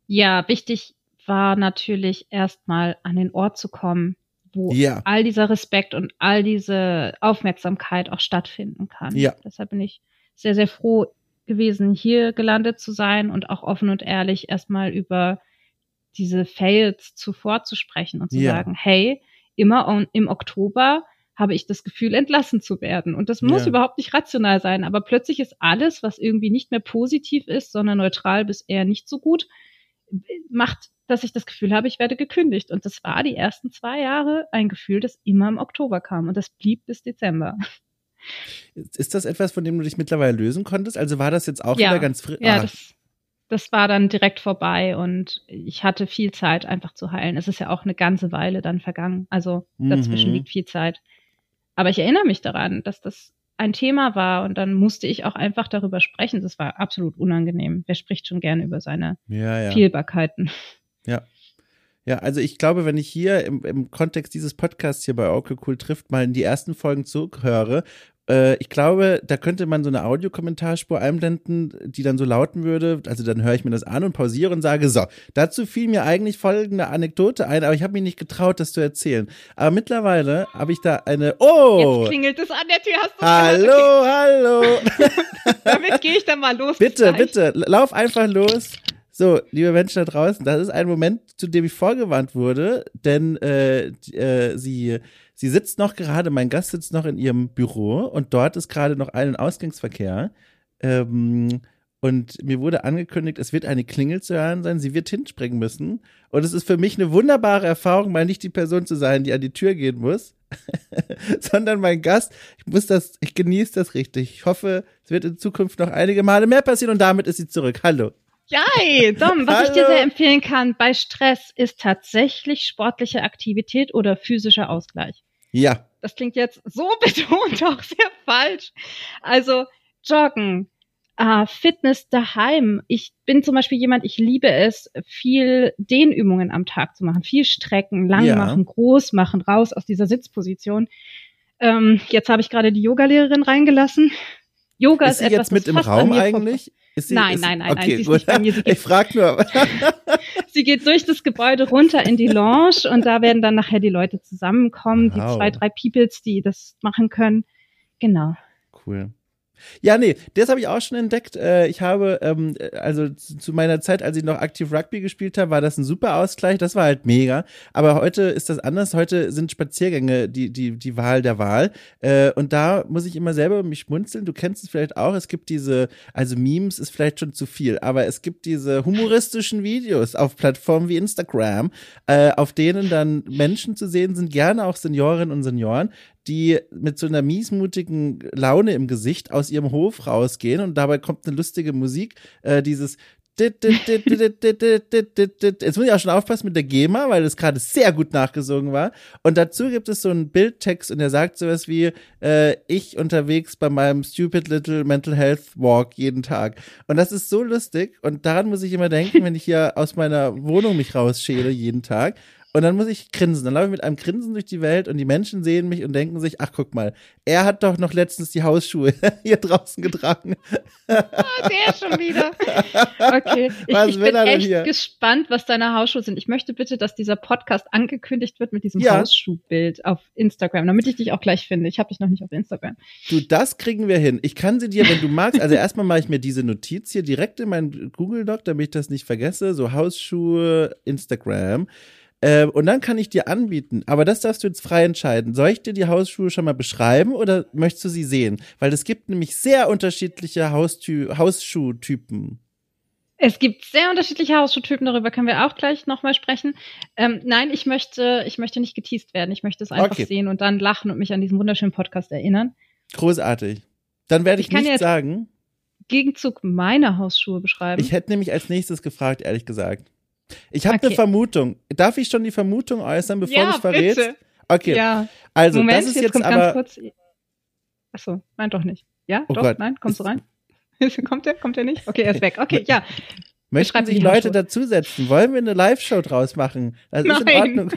Ja, wichtig war natürlich erstmal an den Ort zu kommen, wo ja. all dieser Respekt und all diese Aufmerksamkeit auch stattfinden kann. Ja. Deshalb bin ich sehr, sehr froh gewesen, hier gelandet zu sein und auch offen und ehrlich erstmal über diese Fails zuvor zu sprechen und zu ja. sagen, hey, immer im Oktober habe ich das Gefühl, entlassen zu werden. Und das muss ja. überhaupt nicht rational sein, aber plötzlich ist alles, was irgendwie nicht mehr positiv ist, sondern neutral bis eher nicht so gut, macht, dass ich das Gefühl habe, ich werde gekündigt. Und das war die ersten zwei Jahre ein Gefühl, das immer im Oktober kam. Und das blieb bis Dezember. Ist das etwas, von dem du dich mittlerweile lösen konntest? Also war das jetzt auch ja. wieder ganz frisch? Ja, ah. das, das war dann direkt vorbei und ich hatte viel Zeit einfach zu heilen. Es ist ja auch eine ganze Weile dann vergangen. Also dazwischen mhm. liegt viel Zeit. Aber ich erinnere mich daran, dass das ein Thema war und dann musste ich auch einfach darüber sprechen. Das war absolut unangenehm. Wer spricht schon gerne über seine ja, ja. Fehlbarkeiten? Ja. Ja, also ich glaube, wenn ich hier im, im Kontext dieses Podcasts hier bei Orkel Cool trifft, mal in die ersten Folgen zuhöre, äh, ich glaube, da könnte man so eine Audiokommentarspur einblenden, die dann so lauten würde. Also dann höre ich mir das an und pausiere und sage, so, dazu fiel mir eigentlich folgende Anekdote ein, aber ich habe mich nicht getraut, das zu erzählen. Aber mittlerweile habe ich da eine, oh! Jetzt klingelt es an der Tür, hast du Hallo, hallo! Damit gehe ich dann mal los. Bitte, bitte, lauf einfach los. So, liebe Menschen da draußen, das ist ein Moment, zu dem ich vorgewarnt wurde, denn äh, äh, sie Sie sitzt noch gerade, mein Gast sitzt noch in ihrem Büro und dort ist gerade noch ein- Ausgangsverkehr. Ähm, und mir wurde angekündigt, es wird eine Klingel zu hören sein, sie wird hinspringen müssen. Und es ist für mich eine wunderbare Erfahrung, mal nicht die Person zu sein, die an die Tür gehen muss, sondern mein Gast. Ich muss das, ich genieße das richtig. Ich hoffe, es wird in Zukunft noch einige Male mehr passieren und damit ist sie zurück. Hallo. Ja, Dom, was Hallo. ich dir sehr empfehlen kann bei Stress ist tatsächlich sportliche Aktivität oder physischer Ausgleich. Ja. Das klingt jetzt so betont auch sehr falsch. Also Joggen, äh, Fitness daheim. Ich bin zum Beispiel jemand, ich liebe es, viel Dehnübungen am Tag zu machen, viel strecken, lang ja. machen, groß machen, raus aus dieser Sitzposition. Ähm, jetzt habe ich gerade die Yogalehrerin reingelassen. Yoga ist, ist sie etwas, jetzt mit im Raum eigentlich? Sie, nein, nein, nein, okay, nein, sie ist nicht bei mir. Sie ich frage nur. sie geht durch das Gebäude runter in die Lounge und da werden dann nachher die Leute zusammenkommen, wow. die zwei, drei Peoples, die das machen können. Genau. Cool. Ja, nee, das habe ich auch schon entdeckt. Äh, ich habe, ähm, also zu meiner Zeit, als ich noch aktiv Rugby gespielt habe, war das ein super Ausgleich. Das war halt mega. Aber heute ist das anders. Heute sind Spaziergänge die, die, die Wahl der Wahl. Äh, und da muss ich immer selber mich schmunzeln. Du kennst es vielleicht auch. Es gibt diese, also Memes ist vielleicht schon zu viel, aber es gibt diese humoristischen Videos auf Plattformen wie Instagram, äh, auf denen dann Menschen zu sehen sind, gerne auch Seniorinnen und Senioren, die mit so einer miesmutigen Laune im Gesicht aus ihrem Hof rausgehen und dabei kommt eine lustige Musik, äh, dieses Jetzt muss ich auch schon aufpassen mit der GEMA, weil das gerade sehr gut nachgesungen war. Und dazu gibt es so einen Bildtext und der sagt sowas wie, äh, ich unterwegs bei meinem Stupid Little Mental Health Walk jeden Tag. Und das ist so lustig und daran muss ich immer denken, wenn ich hier aus meiner Wohnung mich rausschäle jeden Tag und dann muss ich grinsen. Dann laufe ich mit einem Grinsen durch die Welt und die Menschen sehen mich und denken sich, ach guck mal, er hat doch noch letztens die Hausschuhe hier draußen getragen. Ah, der schon wieder. Okay, ich, ich bin echt hier? gespannt, was deine Hausschuhe sind. Ich möchte bitte, dass dieser Podcast angekündigt wird mit diesem ja. Hausschuhbild auf Instagram, damit ich dich auch gleich finde. Ich habe dich noch nicht auf Instagram. Du, das kriegen wir hin. Ich kann sie dir, wenn du magst, also erstmal mache ich mir diese Notiz hier direkt in meinen Google Doc, damit ich das nicht vergesse, so Hausschuhe, Instagram. Äh, und dann kann ich dir anbieten, aber das darfst du jetzt frei entscheiden. Soll ich dir die Hausschuhe schon mal beschreiben oder möchtest du sie sehen? Weil es gibt nämlich sehr unterschiedliche Hausschuhtypen. Es gibt sehr unterschiedliche Hausschuhtypen, darüber können wir auch gleich nochmal sprechen. Ähm, nein, ich möchte, ich möchte nicht geteased werden. Ich möchte es einfach okay. sehen und dann lachen und mich an diesen wunderschönen Podcast erinnern. Großartig. Dann werde ich, ich nicht sagen. Gegenzug meine Hausschuhe beschreiben. Ich hätte nämlich als nächstes gefragt, ehrlich gesagt. Ich habe okay. eine Vermutung. Darf ich schon die Vermutung äußern, bevor ja, du es verrätst? Okay. Ja. Also, Moment, das ist jetzt, jetzt aber. Kurz... Achso, nein, doch nicht. Ja, oh doch, Gott. nein, kommst du rein? kommt der? Kommt der nicht? Okay, er ist weg. Okay, ja. Möchten sich Leute dazusetzen? Wollen wir eine Live-Show draus machen? Das ist Nein. in Ordnung.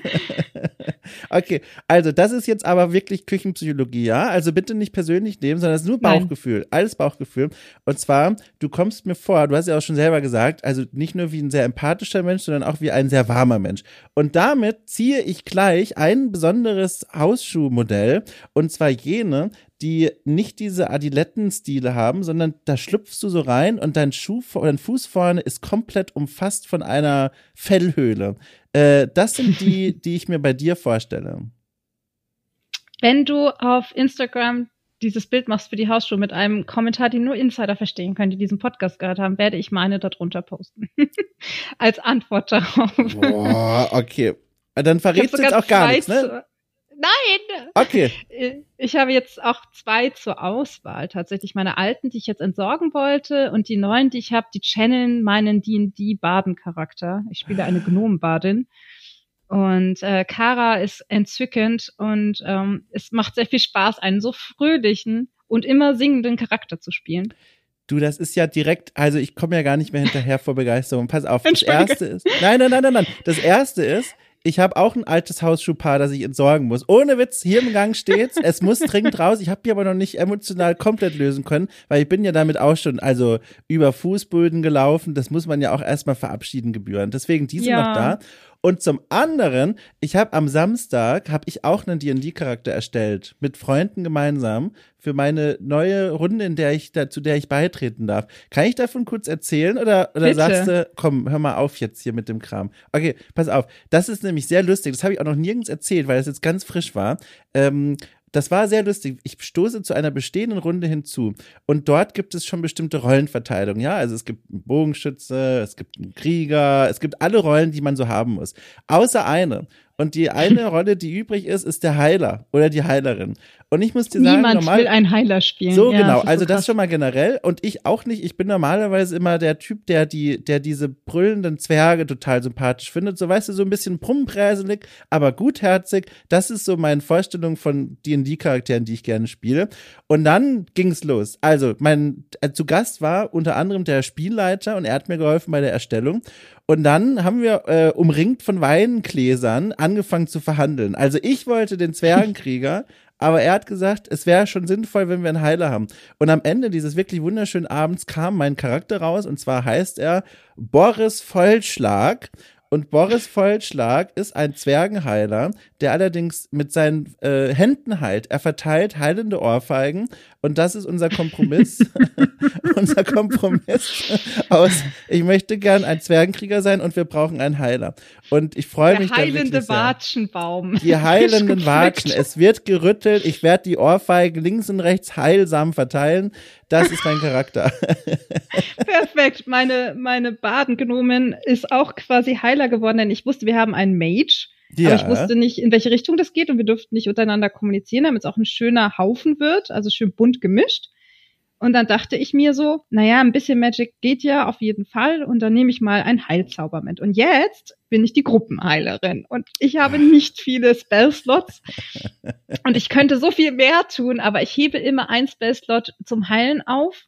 okay, also das ist jetzt aber wirklich Küchenpsychologie, ja? Also bitte nicht persönlich nehmen, sondern es ist nur Bauchgefühl. Nein. Alles Bauchgefühl. Und zwar, du kommst mir vor, du hast ja auch schon selber gesagt, also nicht nur wie ein sehr empathischer Mensch, sondern auch wie ein sehr warmer Mensch. Und damit ziehe ich gleich ein besonderes Hausschuhmodell, und zwar jene, die nicht diese Adilettenstile haben, sondern da schlüpfst du so rein und dein Schuh, dein Fuß vorne ist komplett umfasst von einer Fellhöhle. Äh, das sind die, die ich mir bei dir vorstelle. Wenn du auf Instagram dieses Bild machst für die Hausschuhe mit einem Kommentar, den nur Insider verstehen können, die diesen Podcast gehört haben, werde ich meine darunter posten. Als Antwort darauf. Boah, okay. Dann verrätst du jetzt auch gar nichts, ne? Nein! Okay. Ich habe jetzt auch zwei zur Auswahl. Tatsächlich meine alten, die ich jetzt entsorgen wollte und die neuen, die ich habe, die channeln meinen D&D-Baden-Charakter. Ich spiele eine Gnomenbadin. Und äh, Kara ist entzückend und ähm, es macht sehr viel Spaß, einen so fröhlichen und immer singenden Charakter zu spielen. Du, das ist ja direkt, also ich komme ja gar nicht mehr hinterher vor Begeisterung. Pass auf, das erste ist. Nein, nein, nein, nein, nein. Das erste ist, ich habe auch ein altes Hausschuhpaar, das ich entsorgen muss. Ohne Witz, hier im Gang steht's. Es muss dringend raus. Ich habe mich aber noch nicht emotional komplett lösen können, weil ich bin ja damit auch schon also über Fußböden gelaufen. Das muss man ja auch erstmal verabschieden gebühren. Deswegen die sind ja. noch da. Und zum anderen, ich habe am Samstag habe ich auch einen D&D Charakter erstellt mit Freunden gemeinsam für meine neue Runde, in der ich da, zu der ich beitreten darf. Kann ich davon kurz erzählen oder oder sagst du, komm, hör mal auf jetzt hier mit dem Kram. Okay, pass auf. Das ist nämlich sehr lustig. Das habe ich auch noch nirgends erzählt, weil das jetzt ganz frisch war. Ähm, das war sehr lustig. Ich stoße zu einer bestehenden Runde hinzu und dort gibt es schon bestimmte Rollenverteilungen. Ja, also es gibt einen Bogenschütze, es gibt einen Krieger, es gibt alle Rollen, die man so haben muss. Außer eine. Und die eine Rolle, die übrig ist, ist der Heiler oder die Heilerin. Und ich muss dir sagen, Niemand normal, will einen Heiler spielen. So ja, genau, das also so das schon mal generell. Und ich auch nicht. Ich bin normalerweise immer der Typ, der die, der diese brüllenden Zwerge total sympathisch findet. So weißt du, so ein bisschen prumpräselig, aber gutherzig. Das ist so meine Vorstellung von D&D-Charakteren, die ich gerne spiele. Und dann ging's los. Also mein äh, zu Gast war unter anderem der Spielleiter und er hat mir geholfen bei der Erstellung. Und dann haben wir äh, umringt von Weingläsern angefangen zu verhandeln. Also ich wollte den Zwergenkrieger aber er hat gesagt, es wäre schon sinnvoll, wenn wir einen Heiler haben. Und am Ende dieses wirklich wunderschönen Abends kam mein Charakter raus und zwar heißt er Boris Vollschlag. Und Boris Vollschlag ist ein Zwergenheiler, der allerdings mit seinen äh, Händen heilt. Er verteilt heilende Ohrfeigen und das ist unser Kompromiss. unser Kompromiss aus, ich möchte gern ein Zwergenkrieger sein und wir brauchen einen Heiler. Und ich freue mich. Der heilende Watschenbaum. Die heilenden Watschen. Es wird gerüttelt. Ich werde die Ohrfeigen links und rechts heilsam verteilen. Das ist mein Charakter. Perfekt. Meine, meine Badengnomen ist auch quasi Heiler geworden, denn ich wusste, wir haben einen Mage. Ja. Aber ich wusste nicht, in welche Richtung das geht und wir durften nicht untereinander kommunizieren, damit es auch ein schöner Haufen wird, also schön bunt gemischt. Und dann dachte ich mir so, naja, ein bisschen Magic geht ja auf jeden Fall. Und dann nehme ich mal ein Heilzauber mit. Und jetzt bin ich die Gruppenheilerin. Und ich habe nicht viele Spellslots. Und ich könnte so viel mehr tun, aber ich hebe immer ein Spellslot zum Heilen auf.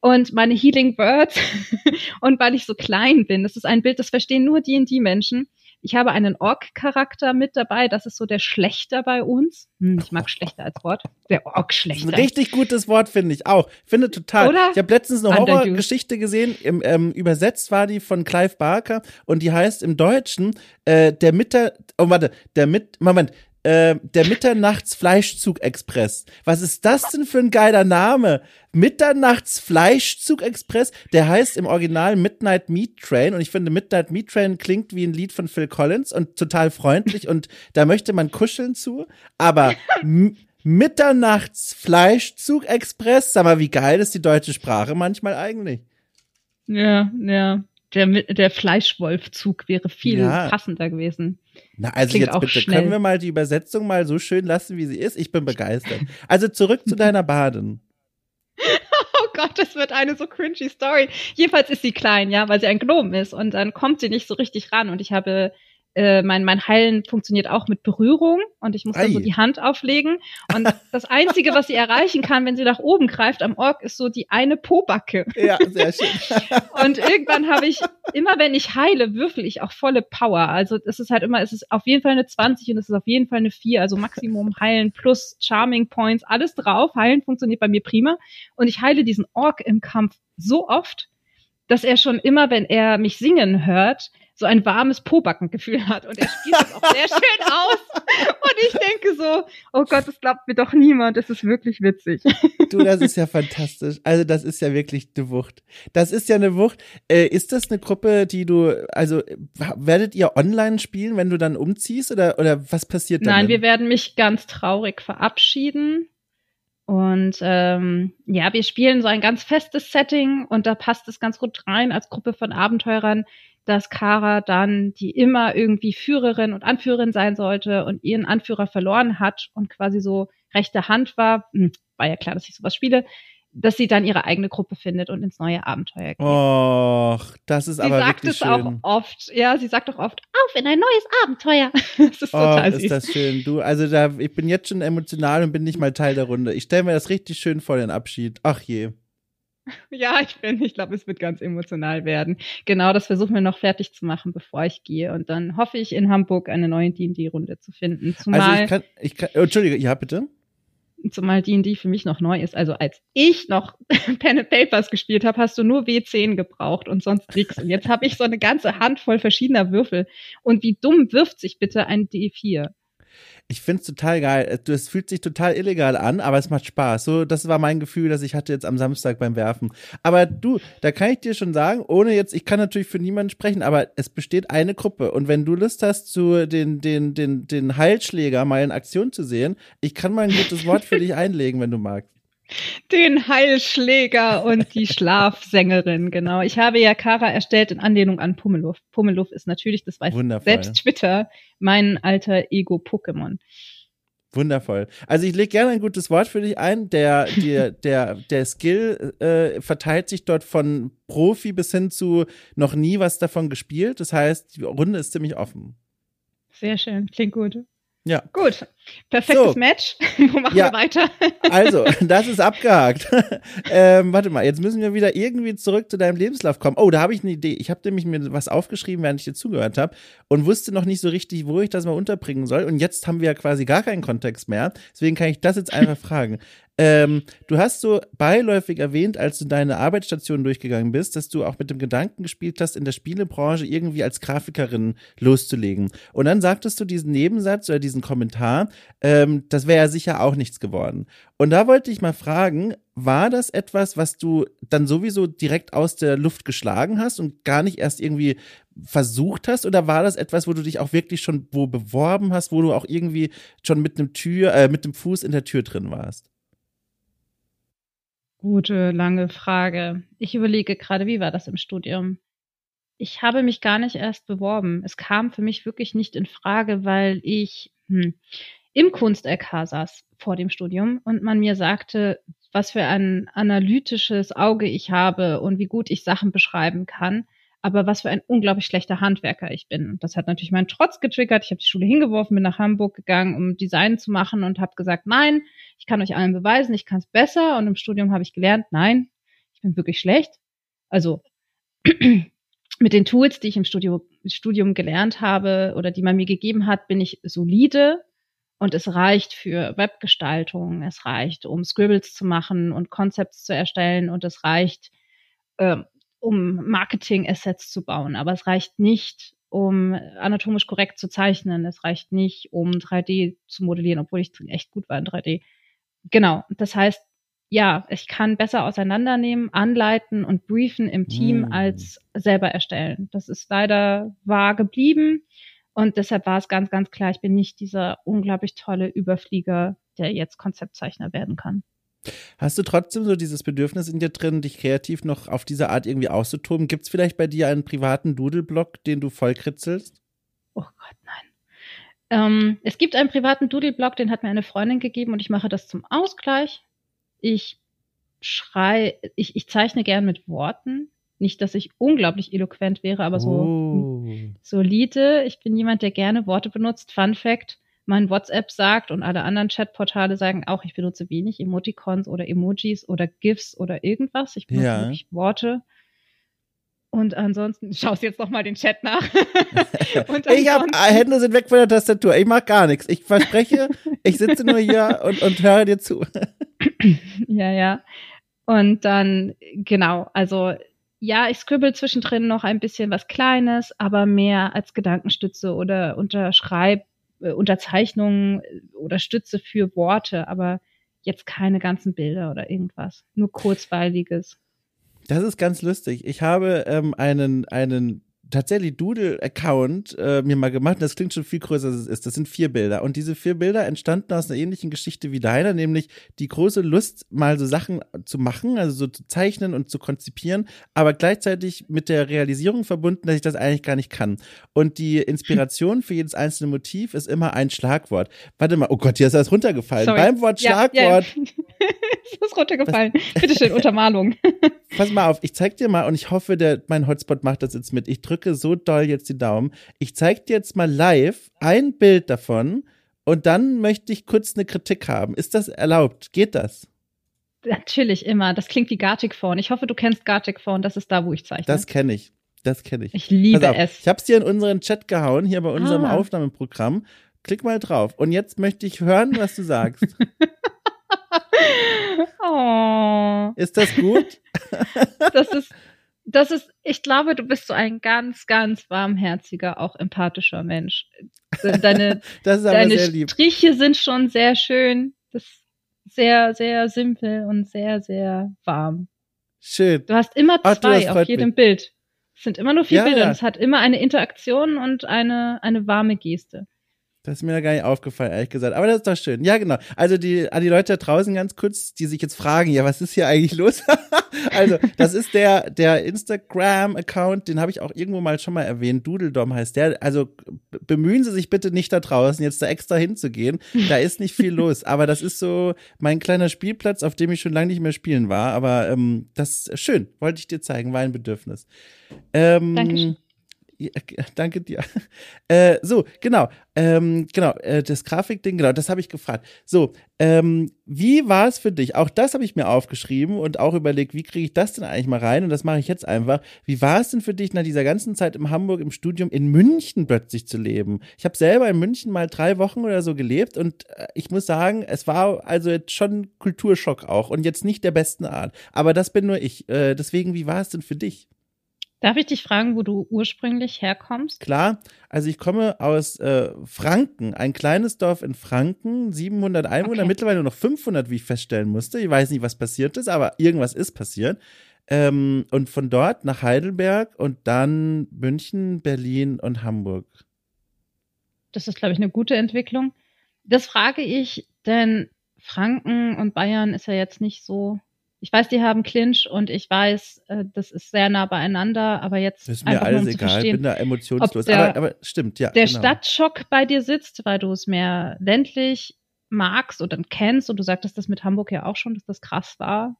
Und meine Healing Words und weil ich so klein bin, das ist ein Bild, das verstehen nur die und die Menschen, Ich habe einen Ork-Charakter mit dabei. Das ist so der Schlechter bei uns. Hm, ich mag schlechter als Wort. Der Ork-Schlechter. Ein richtig gutes Wort, finde ich auch. Finde total. Oder? Ich habe letztens eine Horrorgeschichte gesehen. Im, ähm, übersetzt war die von Clive Barker und die heißt im Deutschen äh, der Mitter. Oh, warte. Der mit. Moment äh, der Mitternachts-Fleischzug-Express. Was ist das denn für ein geiler Name? Mitternachts-Fleischzug-Express, der heißt im Original Midnight Meat Train und ich finde Midnight Meat Train klingt wie ein Lied von Phil Collins und total freundlich und da möchte man kuscheln zu, aber Mitternachts-Fleischzug-Express, sag mal, wie geil ist die deutsche Sprache manchmal eigentlich? Ja, ja. Der, der Fleischwolfzug wäre viel ja. passender gewesen. Na, also Klingt jetzt bitte, schnell. können wir mal die Übersetzung mal so schön lassen, wie sie ist? Ich bin begeistert. Also zurück zu deiner Baden. Oh Gott, das wird eine so cringy Story. Jedenfalls ist sie klein, ja, weil sie ein Gnom ist und dann kommt sie nicht so richtig ran und ich habe äh, mein, mein Heilen funktioniert auch mit Berührung und ich muss Ei. dann so die Hand auflegen. Und das Einzige, was sie erreichen kann, wenn sie nach oben greift am Org, ist so die eine Pobacke. Ja, sehr schön. und irgendwann habe ich, immer wenn ich heile, würfel ich auch volle Power. Also es ist halt immer, es ist auf jeden Fall eine 20 und es ist auf jeden Fall eine 4. Also Maximum Heilen plus Charming Points, alles drauf. Heilen funktioniert bei mir prima. Und ich heile diesen Org im Kampf so oft, dass er schon immer, wenn er mich singen hört, so ein warmes Pobackengefühl hat. Und er spielt es auch sehr schön aus. Und ich denke so, oh Gott, das glaubt mir doch niemand. Das ist wirklich witzig. Du, das ist ja fantastisch. Also das ist ja wirklich eine Wucht. Das ist ja eine Wucht. Äh, ist das eine Gruppe, die du, also werdet ihr online spielen, wenn du dann umziehst oder, oder was passiert dann? Nein, wir werden mich ganz traurig verabschieden. Und ähm, ja, wir spielen so ein ganz festes Setting und da passt es ganz gut rein als Gruppe von Abenteurern, dass Kara dann, die immer irgendwie Führerin und Anführerin sein sollte und ihren Anführer verloren hat und quasi so rechte Hand war, hm, war ja klar, dass ich sowas spiele, dass sie dann ihre eigene Gruppe findet und ins neue Abenteuer geht. Och, das ist sie aber sagt wirklich es auch oft. Ja, sie sagt auch oft, auf in ein neues Abenteuer. das ist oh, total süß. ist das schön. Du, also da, ich bin jetzt schon emotional und bin nicht mal Teil der Runde. Ich stelle mir das richtig schön vor, den Abschied. Ach je. Ja, ich bin, ich glaube, es wird ganz emotional werden. Genau, das versuchen wir noch fertig zu machen, bevor ich gehe. Und dann hoffe ich, in Hamburg eine neue D&D-Runde zu finden. Zumal, also ich kann, ich kann, oh, Entschuldige, ja, bitte? Zumal D&D für mich noch neu ist. Also als ich noch Pen and Papers gespielt habe, hast du nur W10 gebraucht und sonst nichts. Und jetzt habe ich so eine ganze Handvoll verschiedener Würfel. Und wie dumm wirft sich bitte ein D4? Ich finde es total geil. Es fühlt sich total illegal an, aber es macht Spaß. So, das war mein Gefühl, das ich hatte jetzt am Samstag beim Werfen. Aber du, da kann ich dir schon sagen, ohne jetzt, ich kann natürlich für niemanden sprechen, aber es besteht eine Gruppe. Und wenn du Lust hast, zu den, den, den, den Heilschläger mal in Aktion zu sehen, ich kann mal ein gutes Wort für dich einlegen, wenn du magst. Den Heilschläger und die Schlafsängerin, genau. Ich habe ja Kara erstellt in Anlehnung an Pummeluff. Pummeluff ist natürlich, das weiß Wundervoll. selbst Twitter, mein alter Ego-Pokémon. Wundervoll. Also ich lege gerne ein gutes Wort für dich ein. Der, der, der, der Skill äh, verteilt sich dort von Profi bis hin zu noch nie was davon gespielt. Das heißt, die Runde ist ziemlich offen. Sehr schön, klingt gut. Ja. Gut. Perfektes so. Match. Wo machen ja. wir weiter? also, das ist abgehakt. ähm, warte mal, jetzt müssen wir wieder irgendwie zurück zu deinem Lebenslauf kommen. Oh, da habe ich eine Idee. Ich habe nämlich mir was aufgeschrieben, während ich dir zugehört habe und wusste noch nicht so richtig, wo ich das mal unterbringen soll. Und jetzt haben wir ja quasi gar keinen Kontext mehr. Deswegen kann ich das jetzt einfach fragen. Ähm, du hast so beiläufig erwähnt, als du deine Arbeitsstation durchgegangen bist, dass du auch mit dem Gedanken gespielt hast, in der Spielebranche irgendwie als Grafikerin loszulegen. Und dann sagtest du diesen Nebensatz oder diesen Kommentar, ähm, das wäre ja sicher auch nichts geworden. Und da wollte ich mal fragen, war das etwas, was du dann sowieso direkt aus der Luft geschlagen hast und gar nicht erst irgendwie versucht hast? Oder war das etwas, wo du dich auch wirklich schon wo beworben hast, wo du auch irgendwie schon mit einem Tür, äh, mit dem Fuß in der Tür drin warst? Gute, lange Frage. Ich überlege gerade, wie war das im Studium? Ich habe mich gar nicht erst beworben. Es kam für mich wirklich nicht in Frage, weil ich hm, im Kunst-LK saß vor dem Studium und man mir sagte, was für ein analytisches Auge ich habe und wie gut ich Sachen beschreiben kann aber was für ein unglaublich schlechter Handwerker ich bin. Und das hat natürlich meinen Trotz getriggert. Ich habe die Schule hingeworfen, bin nach Hamburg gegangen, um Design zu machen und habe gesagt, nein, ich kann euch allen beweisen, ich kann es besser. Und im Studium habe ich gelernt, nein, ich bin wirklich schlecht. Also mit den Tools, die ich im Studio Studium gelernt habe oder die man mir gegeben hat, bin ich solide und es reicht für Webgestaltung, es reicht, um Scribbles zu machen und Concepts zu erstellen und es reicht, äh, um Marketing-Assets zu bauen. Aber es reicht nicht, um anatomisch korrekt zu zeichnen. Es reicht nicht, um 3D zu modellieren, obwohl ich echt gut war in 3D. Genau. Das heißt, ja, ich kann besser auseinandernehmen, anleiten und briefen im Team mm. als selber erstellen. Das ist leider wahr geblieben. Und deshalb war es ganz, ganz klar, ich bin nicht dieser unglaublich tolle Überflieger, der jetzt Konzeptzeichner werden kann. Hast du trotzdem so dieses Bedürfnis in dir drin, dich kreativ noch auf diese Art irgendwie auszutoben? Gibt es vielleicht bei dir einen privaten Doodle-Blog, den du vollkritzelst? Oh Gott, nein. Ähm, es gibt einen privaten Doodle-Blog, den hat mir eine Freundin gegeben und ich mache das zum Ausgleich. Ich schrei, ich, ich zeichne gern mit Worten. Nicht, dass ich unglaublich eloquent wäre, aber so oh. solide. Ich bin jemand, der gerne Worte benutzt. Fun Fact mein WhatsApp sagt und alle anderen Chatportale sagen auch, ich benutze wenig Emoticons oder Emojis oder GIFs oder irgendwas. Ich benutze ja. wirklich Worte. Und ansonsten, schaust jetzt noch mal den Chat nach. ich habe Hände sind weg von der Tastatur. Ich mache gar nichts. Ich verspreche, ich sitze nur hier und, und höre dir zu. ja, ja. Und dann, genau, also ja, ich scribble zwischendrin noch ein bisschen was Kleines, aber mehr als Gedankenstütze oder unterschreib äh, Unterzeichnungen äh, oder Stütze für Worte, aber jetzt keine ganzen Bilder oder irgendwas. Nur kurzweiliges. Das ist ganz lustig. Ich habe ähm, einen, einen tatsächlich Doodle-Account äh, mir mal gemacht. Das klingt schon viel größer, als es ist. Das sind vier Bilder. Und diese vier Bilder entstanden aus einer ähnlichen Geschichte wie deiner, nämlich die große Lust, mal so Sachen zu machen, also so zu zeichnen und zu konzipieren, aber gleichzeitig mit der Realisierung verbunden, dass ich das eigentlich gar nicht kann. Und die Inspiration für jedes einzelne Motiv ist immer ein Schlagwort. Warte mal, oh Gott, hier ist das runtergefallen. Sorry. Beim Wort Schlagwort. Ja, ja. ist das runtergefallen. Bitte schön, Untermalung. Pass mal auf, ich zeig dir mal und ich hoffe, der, mein Hotspot macht das jetzt mit. Ich drücke drücke so doll jetzt die Daumen. Ich zeige dir jetzt mal live ein Bild davon und dann möchte ich kurz eine Kritik haben. Ist das erlaubt? Geht das? Natürlich immer. Das klingt wie Gartic Phone. Ich hoffe, du kennst Gartic Phone. Das ist da, wo ich zeichne. Das kenne ich. Das kenne ich. Ich liebe es. Ich habe es dir in unseren Chat gehauen, hier bei unserem ah. Aufnahmeprogramm. Klick mal drauf. Und jetzt möchte ich hören, was du sagst. oh. Ist das gut? das ist das ist, ich glaube, du bist so ein ganz, ganz warmherziger, auch empathischer Mensch. Deine, deine Striche sind schon sehr schön. Das ist sehr, sehr simpel und sehr, sehr warm. Schön. Du hast immer zwei Ach, auf jedem mich. Bild. Es sind immer nur vier ja, Bilder. Ja. Es hat immer eine Interaktion und eine, eine warme Geste. Das ist mir ja gar nicht aufgefallen, ehrlich gesagt. Aber das ist doch schön. Ja, genau. Also die, an die Leute da draußen ganz kurz, die sich jetzt fragen, ja, was ist hier eigentlich los? also, das ist der, der Instagram-Account, den habe ich auch irgendwo mal schon mal erwähnt. Doodledom heißt der. Also bemühen Sie sich bitte nicht da draußen, jetzt da extra hinzugehen. Da ist nicht viel los. Aber das ist so mein kleiner Spielplatz, auf dem ich schon lange nicht mehr spielen war. Aber ähm, das ist schön. Wollte ich dir zeigen, war ein Bedürfnis. Ähm, Dankeschön. Danke dir. Äh, so, genau, ähm, genau, äh, das Grafikding, genau, das habe ich gefragt. So, ähm, wie war es für dich? Auch das habe ich mir aufgeschrieben und auch überlegt, wie kriege ich das denn eigentlich mal rein? Und das mache ich jetzt einfach. Wie war es denn für dich, nach dieser ganzen Zeit in Hamburg im Studium in München plötzlich zu leben? Ich habe selber in München mal drei Wochen oder so gelebt und äh, ich muss sagen, es war also jetzt schon Kulturschock auch und jetzt nicht der besten Art. Aber das bin nur ich. Äh, deswegen, wie war es denn für dich? Darf ich dich fragen, wo du ursprünglich herkommst? Klar, also ich komme aus äh, Franken, ein kleines Dorf in Franken, 700 Einwohner, okay. mittlerweile nur noch 500, wie ich feststellen musste. Ich weiß nicht, was passiert ist, aber irgendwas ist passiert. Ähm, und von dort nach Heidelberg und dann München, Berlin und Hamburg. Das ist, glaube ich, eine gute Entwicklung. Das frage ich, denn Franken und Bayern ist ja jetzt nicht so ich weiß, die haben Clinch und ich weiß, äh, das ist sehr nah beieinander, aber jetzt ist mir alles egal, bin da emotionslos. Der, aber, aber stimmt, ja. Der genau. Stadtschock bei dir sitzt, weil du es mehr ländlich magst oder kennst und du sagtest das mit Hamburg ja auch schon, dass das krass war,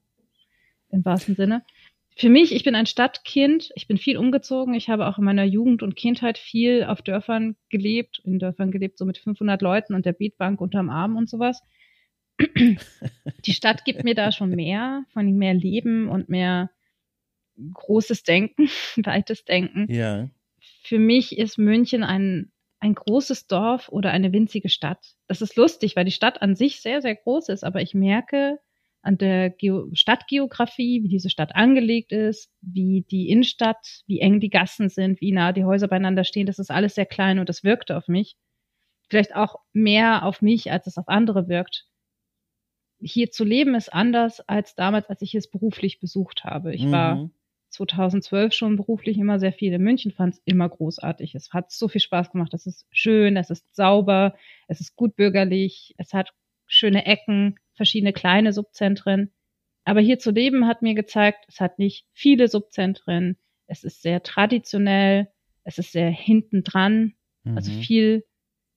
im wahrsten Sinne. Für mich, ich bin ein Stadtkind, ich bin viel umgezogen, ich habe auch in meiner Jugend und Kindheit viel auf Dörfern gelebt, in Dörfern gelebt, so mit 500 Leuten und der Beatbank unterm Arm und sowas die Stadt gibt mir da schon mehr, von mehr Leben und mehr großes Denken, weites Denken. Ja. für mich ist München ein, ein großes Dorf oder eine winzige Stadt. Das ist lustig, weil die Stadt an sich sehr, sehr groß ist, aber ich merke an der Geo Stadtgeografie, wie diese Stadt angelegt ist, wie die Innenstadt, wie eng die Gassen sind, wie nah die Häuser beieinander stehen, das ist alles sehr klein und das wirkte auf mich. Vielleicht auch mehr auf mich, als es auf andere wirkt. Hier zu leben ist anders als damals, als ich es beruflich besucht habe. Ich mhm. war 2012 schon beruflich immer sehr viel in München, fand es immer großartig. Es hat so viel Spaß gemacht. Es ist schön, es ist sauber, es ist gut bürgerlich, es hat schöne Ecken, verschiedene kleine Subzentren. Aber hier zu leben hat mir gezeigt, es hat nicht viele Subzentren. Es ist sehr traditionell, es ist sehr hinten dran. Also mhm. Also viel,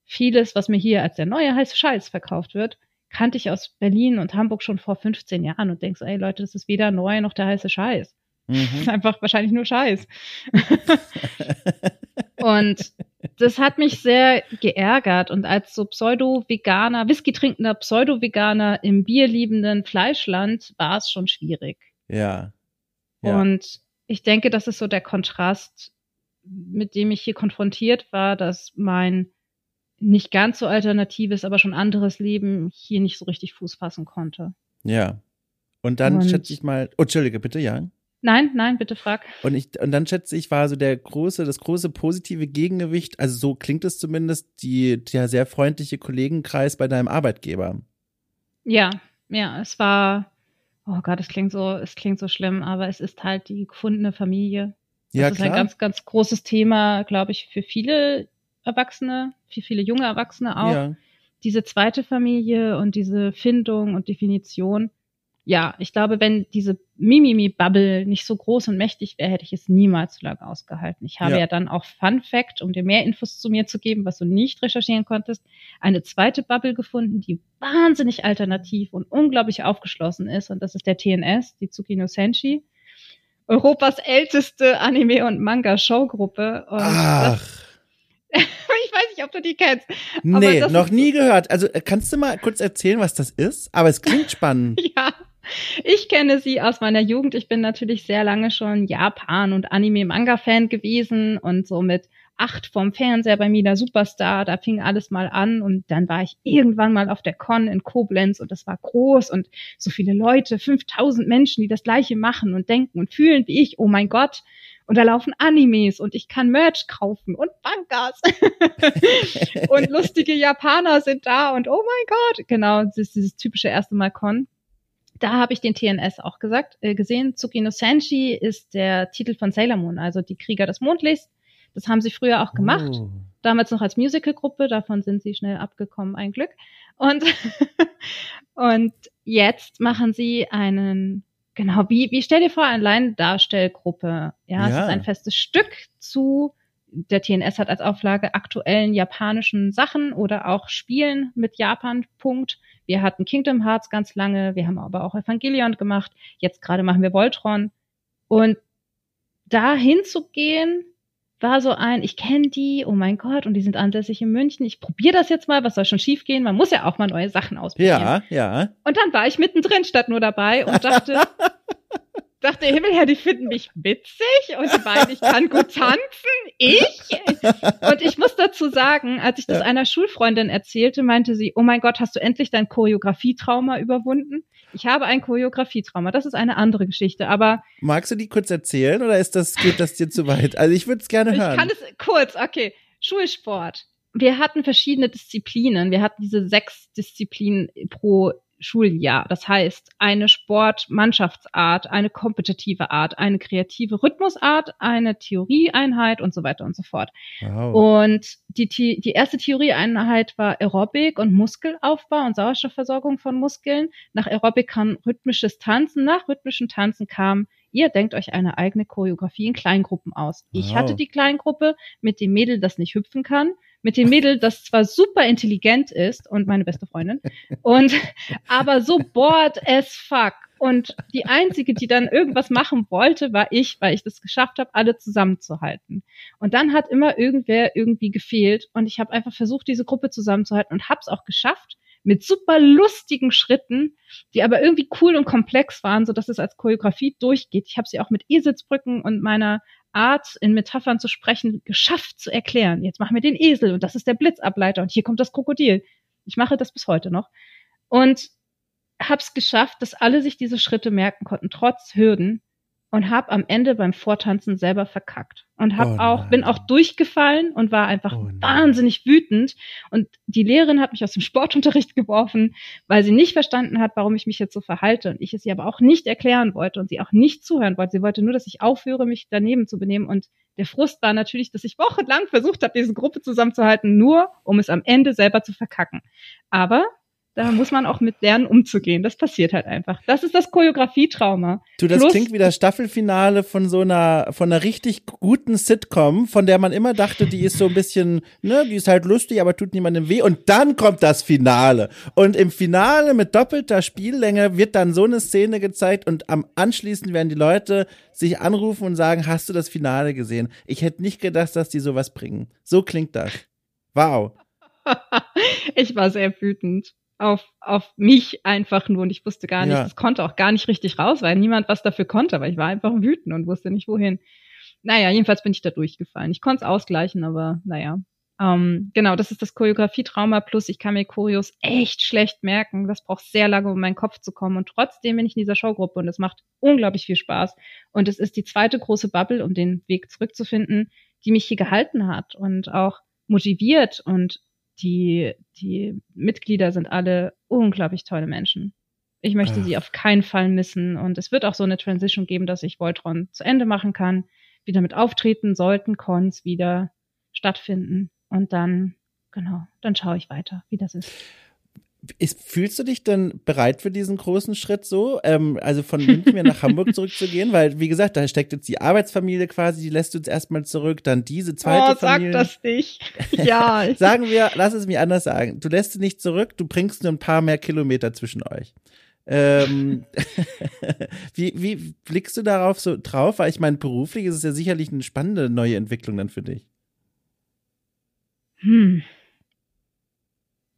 vieles, was mir hier als der neue heiße Scheiß verkauft wird, kannte ich aus Berlin und Hamburg schon vor 15 Jahren und denkst, ey Leute, das ist weder neu noch der heiße Scheiß. Mhm. Einfach wahrscheinlich nur Scheiß. und das hat mich sehr geärgert. Und als so Pseudo-Veganer, Whisky trinkender Pseudo-Veganer im bierliebenden Fleischland war es schon schwierig. Ja. ja. Und ich denke, das ist so der Kontrast, mit dem ich hier konfrontiert war, dass mein nicht ganz so alternatives, aber schon anderes Leben hier nicht so richtig Fuß fassen konnte. Ja. Und dann und, schätze ich mal, oh, Entschuldige, bitte, ja. Nein, nein, bitte frag. Und ich, und dann schätze ich, war so der große, das große positive Gegengewicht, also so klingt es zumindest, die, der sehr freundliche Kollegenkreis bei deinem Arbeitgeber. Ja, ja, es war, oh Gott, es klingt so, es klingt so schlimm, aber es ist halt die gefundene Familie. Das ja, ist klar. ein ganz, ganz großes Thema, glaube ich, für viele Erwachsene, für viele junge Erwachsene auch. Ja. Diese zweite Familie und diese Findung und Definition ja, ich glaube, wenn diese Mimimi-Bubble nicht so groß und mächtig wäre, hätte ich es niemals so lange ausgehalten. Ich habe ja. ja dann auch Fun Fact, um dir mehr Infos zu mir zu geben, was du nicht recherchieren konntest, eine zweite Bubble gefunden, die wahnsinnig alternativ und unglaublich aufgeschlossen ist. Und das ist der TNS, die Tsukino Senshi. Europas älteste Anime- und Manga-Showgruppe. Ach. ich weiß nicht, ob du die kennst. Nee, noch nie gehört. Also äh, kannst du mal kurz erzählen, was das ist? Aber es klingt spannend. ja. Ich kenne sie aus meiner Jugend. Ich bin natürlich sehr lange schon Japan- und Anime-Manga-Fan gewesen und so mit acht vom Fernseher bei Mina Superstar, da fing alles mal an und dann war ich irgendwann mal auf der Con in Koblenz und das war groß und so viele Leute, 5000 Menschen, die das gleiche machen und denken und fühlen wie ich, oh mein Gott. Und da laufen Animes und ich kann Merch kaufen und Bankas. und lustige Japaner sind da und oh mein Gott. Genau, das ist dieses typische erste Mal Con da habe ich den TNS auch gesagt, äh, gesehen. Tsukino Senshi ist der Titel von Sailor Moon, also die Krieger des Mondlichts. Das haben sie früher auch gemacht. Oh. Damals noch als Musicalgruppe, davon sind sie schnell abgekommen, ein Glück. Und, und jetzt machen sie einen, genau, wie, wie stell dir vor, eine Laiendarstellgruppe. Ja, ja, es ist ein festes Stück zu der TNS hat als Auflage aktuellen japanischen Sachen oder auch Spielen mit Japan. Punkt. Wir hatten Kingdom Hearts ganz lange, wir haben aber auch Evangelion gemacht. Jetzt gerade machen wir Voltron. Und da hinzugehen, war so ein, ich kenne die, oh mein Gott, und die sind ansässig in München. Ich probiere das jetzt mal, was soll schon schiefgehen? Man muss ja auch mal neue Sachen ausprobieren. Ja, ja. Und dann war ich mittendrin statt nur dabei und dachte, dachte, Himmelherr, die finden mich witzig und die beiden, ich kann gut tanzen. Ich? Und ich muss dazu sagen, als ich das ja. einer Schulfreundin erzählte, meinte sie, oh mein Gott, hast du endlich dein Choreografietrauma überwunden? Ich habe ein Choreografietrauma. Das ist eine andere Geschichte, aber. Magst du die kurz erzählen oder ist das, geht das dir zu weit? Also ich würde es gerne hören. Ich kann es kurz, okay. Schulsport. Wir hatten verschiedene Disziplinen. Wir hatten diese sechs Disziplinen pro Schuljahr. Das heißt, eine Sportmannschaftsart, eine kompetitive Art, eine kreative Rhythmusart, eine Theorieeinheit und so weiter und so fort. Wow. Und die, die erste Theorieeinheit war Aerobic und Muskelaufbau und Sauerstoffversorgung von Muskeln. Nach Aerobic kam rhythmisches Tanzen. Nach rhythmischen Tanzen kam Ihr denkt euch eine eigene Choreografie in Kleingruppen aus. Wow. Ich hatte die Kleingruppe mit dem Mädel, das nicht hüpfen kann mit dem Mädel, das zwar super intelligent ist und meine beste Freundin und aber so bored as fuck. Und die einzige, die dann irgendwas machen wollte, war ich, weil ich das geschafft habe, alle zusammenzuhalten. Und dann hat immer irgendwer irgendwie gefehlt und ich habe einfach versucht, diese Gruppe zusammenzuhalten und habe es auch geschafft mit super lustigen Schritten, die aber irgendwie cool und komplex waren, so dass es als Choreografie durchgeht. Ich habe sie auch mit Eselsbrücken und meiner Art, in Metaphern zu sprechen, geschafft zu erklären. Jetzt machen wir den Esel und das ist der Blitzableiter und hier kommt das Krokodil. Ich mache das bis heute noch. Und hab's geschafft, dass alle sich diese Schritte merken konnten, trotz Hürden und hab am Ende beim Vortanzen selber verkackt. Und hab oh auch bin auch durchgefallen und war einfach oh wahnsinnig wütend. Und die Lehrerin hat mich aus dem Sportunterricht geworfen, weil sie nicht verstanden hat, warum ich mich jetzt so verhalte und ich es ihr aber auch nicht erklären wollte und sie auch nicht zuhören wollte. Sie wollte nur, dass ich aufhöre, mich daneben zu benehmen. Und der Frust war natürlich, dass ich wochenlang versucht habe, diese Gruppe zusammenzuhalten, nur um es am Ende selber zu verkacken. Aber da muss man auch mit lernen, umzugehen. Das passiert halt einfach. Das ist das Choreografietrauma. Du, das Plus, klingt wie das Staffelfinale von so einer, von einer richtig guten Sitcom, von der man immer dachte, die ist so ein bisschen, ne, die ist halt lustig, aber tut niemandem weh. Und dann kommt das Finale. Und im Finale mit doppelter Spiellänge wird dann so eine Szene gezeigt und am anschließend werden die Leute sich anrufen und sagen, hast du das Finale gesehen? Ich hätte nicht gedacht, dass die sowas bringen. So klingt das. Wow. ich war sehr wütend auf, auf mich einfach nur und ich wusste gar nicht, ja. das konnte auch gar nicht richtig raus, weil niemand was dafür konnte, aber ich war einfach wütend und wusste nicht wohin. Naja, jedenfalls bin ich da durchgefallen. Ich konnte es ausgleichen, aber naja. Ähm, genau, das ist das Choreografietrauma plus ich kann mir Choreos echt schlecht merken. Das braucht sehr lange, um in meinen Kopf zu kommen. Und trotzdem bin ich in dieser Showgruppe und es macht unglaublich viel Spaß. Und es ist die zweite große Bubble, um den Weg zurückzufinden, die mich hier gehalten hat und auch motiviert und die, die Mitglieder sind alle unglaublich tolle Menschen. Ich möchte Ach. sie auf keinen Fall missen. Und es wird auch so eine Transition geben, dass ich Voltron zu Ende machen kann. Wieder mit auftreten sollten Cons wieder stattfinden. Und dann, genau, dann schaue ich weiter, wie das ist. Ist, fühlst du dich denn bereit für diesen großen Schritt so? Ähm, also von München nach Hamburg zurückzugehen? Weil, wie gesagt, da steckt jetzt die Arbeitsfamilie quasi, die lässt du jetzt erstmal zurück, dann diese zweite oh, Familie. sag das nicht. Ja. sagen wir, lass es mir anders sagen. Du lässt sie nicht zurück, du bringst nur ein paar mehr Kilometer zwischen euch. Ähm, wie, wie blickst du darauf so drauf? Weil ich meine, beruflich ist es ja sicherlich eine spannende neue Entwicklung dann für dich. Hm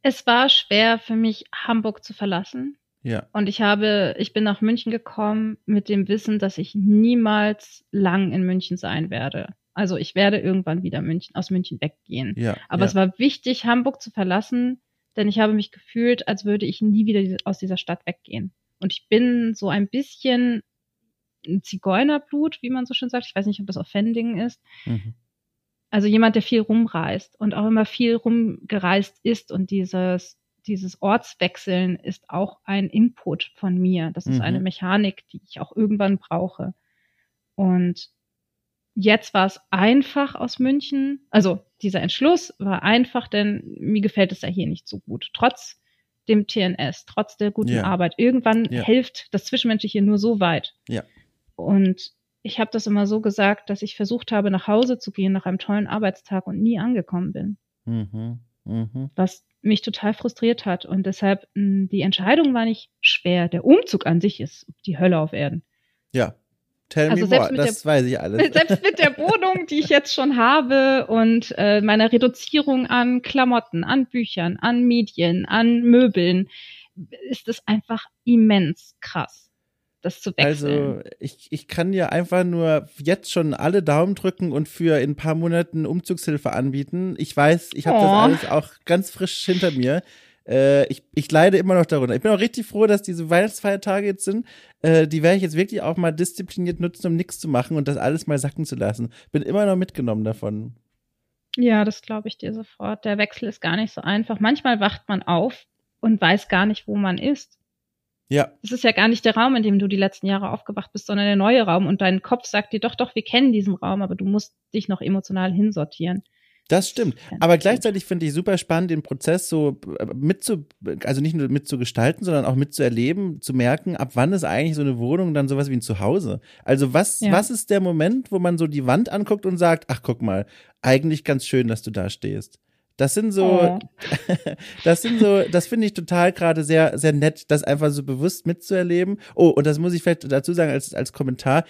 es war schwer für mich, Hamburg zu verlassen. Ja. Und ich habe, ich bin nach München gekommen mit dem Wissen, dass ich niemals lang in München sein werde. Also ich werde irgendwann wieder München, aus München weggehen. Ja, Aber ja. es war wichtig, Hamburg zu verlassen, denn ich habe mich gefühlt, als würde ich nie wieder aus dieser Stadt weggehen. Und ich bin so ein bisschen Zigeunerblut, wie man so schön sagt. Ich weiß nicht, ob das Offending ist. Mhm also jemand, der viel rumreist und auch immer viel rumgereist ist und dieses, dieses Ortswechseln ist auch ein Input von mir. Das ist mhm. eine Mechanik, die ich auch irgendwann brauche. Und jetzt war es einfach aus München. Also dieser Entschluss war einfach, denn mir gefällt es ja hier nicht so gut. Trotz dem TNS, trotz der guten ja. Arbeit. Irgendwann ja. hilft das Zwischenmenschliche nur so weit. Ja. Und ich habe das immer so gesagt, dass ich versucht habe, nach Hause zu gehen nach einem tollen Arbeitstag und nie angekommen bin. Mhm. Mhm. Was mich total frustriert hat. Und deshalb, hm, die Entscheidung war nicht schwer. Der Umzug an sich ist die Hölle auf Erden. Ja. Tell also me more, das der, weiß ich alles. Selbst mit der Wohnung, die ich jetzt schon habe und äh, meiner Reduzierung an Klamotten, an Büchern, an Medien, an Möbeln, ist es einfach immens krass das zu wechseln. Also ich, ich kann dir einfach nur jetzt schon alle Daumen drücken und für in ein paar Monaten Umzugshilfe anbieten. Ich weiß, ich habe oh. das alles auch ganz frisch hinter mir. Äh, ich, ich leide immer noch darunter. Ich bin auch richtig froh, dass diese Weihnachtsfeiertage jetzt sind. Äh, die werde ich jetzt wirklich auch mal diszipliniert nutzen, um nichts zu machen und das alles mal sacken zu lassen. Bin immer noch mitgenommen davon. Ja, das glaube ich dir sofort. Der Wechsel ist gar nicht so einfach. Manchmal wacht man auf und weiß gar nicht, wo man ist. Ja. Es ist ja gar nicht der Raum, in dem du die letzten Jahre aufgewacht bist, sondern der neue Raum. Und dein Kopf sagt dir doch, doch, wir kennen diesen Raum, aber du musst dich noch emotional hinsortieren. Das stimmt. Aber gleichzeitig finde ich super spannend, den Prozess so äh, mitzu, also nicht nur mitzugestalten, sondern auch mitzuerleben, zu merken, ab wann ist eigentlich so eine Wohnung dann sowas wie ein Zuhause. Also was, ja. was ist der Moment, wo man so die Wand anguckt und sagt, ach guck mal, eigentlich ganz schön, dass du da stehst Das sind so, oh. das sind so, das finde ich total gerade sehr, sehr nett, das einfach so bewusst mitzuerleben. Oh, und das muss ich vielleicht dazu sagen als, als Kommentar.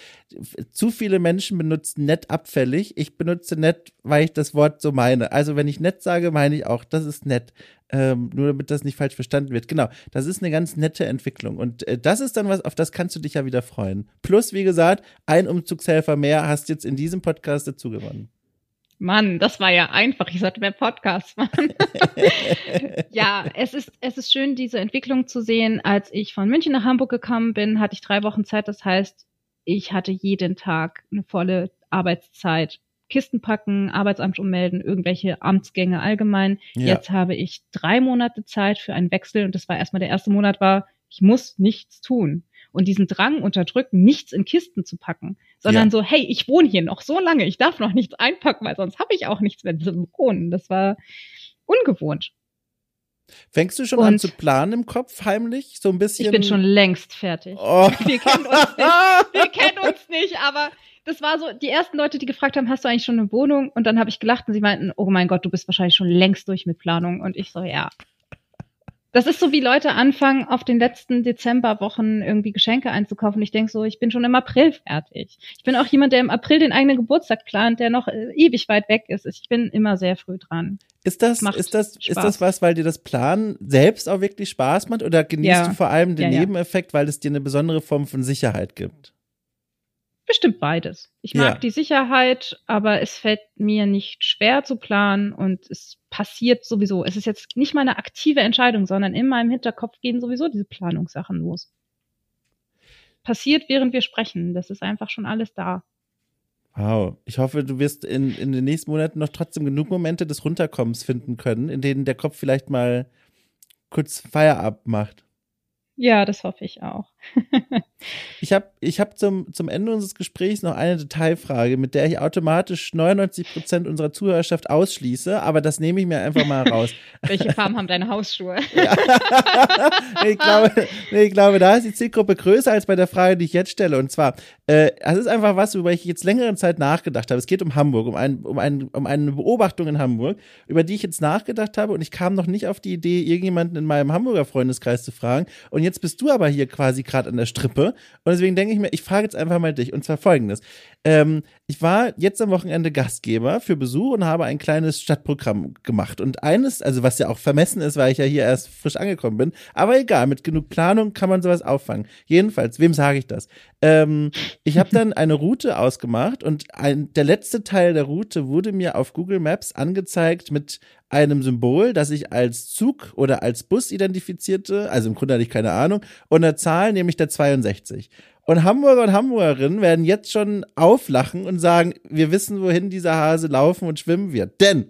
Zu viele Menschen benutzen nett abfällig. Ich benutze nett, weil ich das Wort so meine. Also wenn ich nett sage, meine ich auch, das ist nett. Ähm, nur damit das nicht falsch verstanden wird. Genau, das ist eine ganz nette Entwicklung. Und äh, das ist dann was, auf das kannst du dich ja wieder freuen. Plus, wie gesagt, ein Umzugshelfer mehr hast jetzt in diesem Podcast dazu gewonnen. Mann, das war ja einfach. Ich sollte mehr Podcasts machen. ja, es ist, es ist schön, diese Entwicklung zu sehen. Als ich von München nach Hamburg gekommen bin, hatte ich drei Wochen Zeit. Das heißt, ich hatte jeden Tag eine volle Arbeitszeit. Kisten packen, Arbeitsamt ummelden, irgendwelche Amtsgänge allgemein. Ja. Jetzt habe ich drei Monate Zeit für einen Wechsel und das war erstmal der erste Monat war, ich muss nichts tun und diesen Drang unterdrücken, nichts in Kisten zu packen, sondern ja. so, hey, ich wohne hier noch so lange, ich darf noch nichts einpacken, weil sonst habe ich auch nichts mehr zu wohnen. Das war ungewohnt. Fängst du schon und an zu planen im Kopf heimlich? So ein bisschen? Ich bin schon längst fertig. Oh. Wir kennen uns nicht. Wir kennen uns nicht, aber das war so, die ersten Leute, die gefragt haben, hast du eigentlich schon eine Wohnung? Und dann habe ich gelacht und sie meinten, oh mein Gott, du bist wahrscheinlich schon längst durch mit Planung. Und ich so, ja. Das ist so, wie Leute anfangen, auf den letzten Dezemberwochen irgendwie Geschenke einzukaufen. Ich denke so, ich bin schon im April fertig. Ich bin auch jemand, der im April den eigenen Geburtstag plant, der noch äh, ewig weit weg ist. Ich bin immer sehr früh dran. Ist das, ist das, Spaß. ist das was, weil dir das Planen selbst auch wirklich Spaß macht oder genießt ja. du vor allem den ja, Nebeneffekt, weil es dir eine besondere Form von Sicherheit gibt? Bestimmt beides. Ich mag ja. die Sicherheit, aber es fällt mir nicht schwer zu planen und es passiert sowieso. Es ist jetzt nicht meine aktive Entscheidung, sondern in meinem Hinterkopf gehen sowieso diese Planungssachen los. Passiert, während wir sprechen. Das ist einfach schon alles da. Wow. Ich hoffe, du wirst in, in den nächsten Monaten noch trotzdem genug Momente des Runterkommens finden können, in denen der Kopf vielleicht mal kurz Feierabend macht. Ja, das hoffe ich auch. ich habe ich hab zum, zum Ende unseres Gesprächs noch eine Detailfrage, mit der ich automatisch 99 Prozent unserer Zuhörerschaft ausschließe, aber das nehme ich mir einfach mal raus. Welche Farben haben deine Hausschuhe? nee, ich, glaube, ich glaube, da ist die Zielgruppe größer als bei der Frage, die ich jetzt stelle. Und zwar, äh, es ist einfach was, worüber ich jetzt längere Zeit nachgedacht habe. Es geht um Hamburg, um, ein, um, ein, um eine Beobachtung in Hamburg, über die ich jetzt nachgedacht habe und ich kam noch nicht auf die Idee, irgendjemanden in meinem Hamburger Freundeskreis zu fragen. Und jetzt bist du aber hier quasi gerade an der Strippe. Und deswegen denke ich mir, ich frage jetzt einfach mal dich. Und zwar folgendes. Ähm, ich war jetzt am Wochenende Gastgeber für Besuch und habe ein kleines Stadtprogramm gemacht. Und eines, also was ja auch vermessen ist, weil ich ja hier erst frisch angekommen bin, aber egal, mit genug Planung kann man sowas auffangen. Jedenfalls, wem sage ich das? Ähm, ich habe dann eine Route ausgemacht und ein, der letzte Teil der Route wurde mir auf Google Maps angezeigt mit einem Symbol, das ich als Zug oder als Bus identifizierte, also im Grunde hatte ich keine Ahnung, und eine Zahl, nämlich der 62. Und Hamburger und Hamburgerinnen werden jetzt schon auflachen und sagen, wir wissen, wohin dieser Hase laufen und schwimmen wird. Denn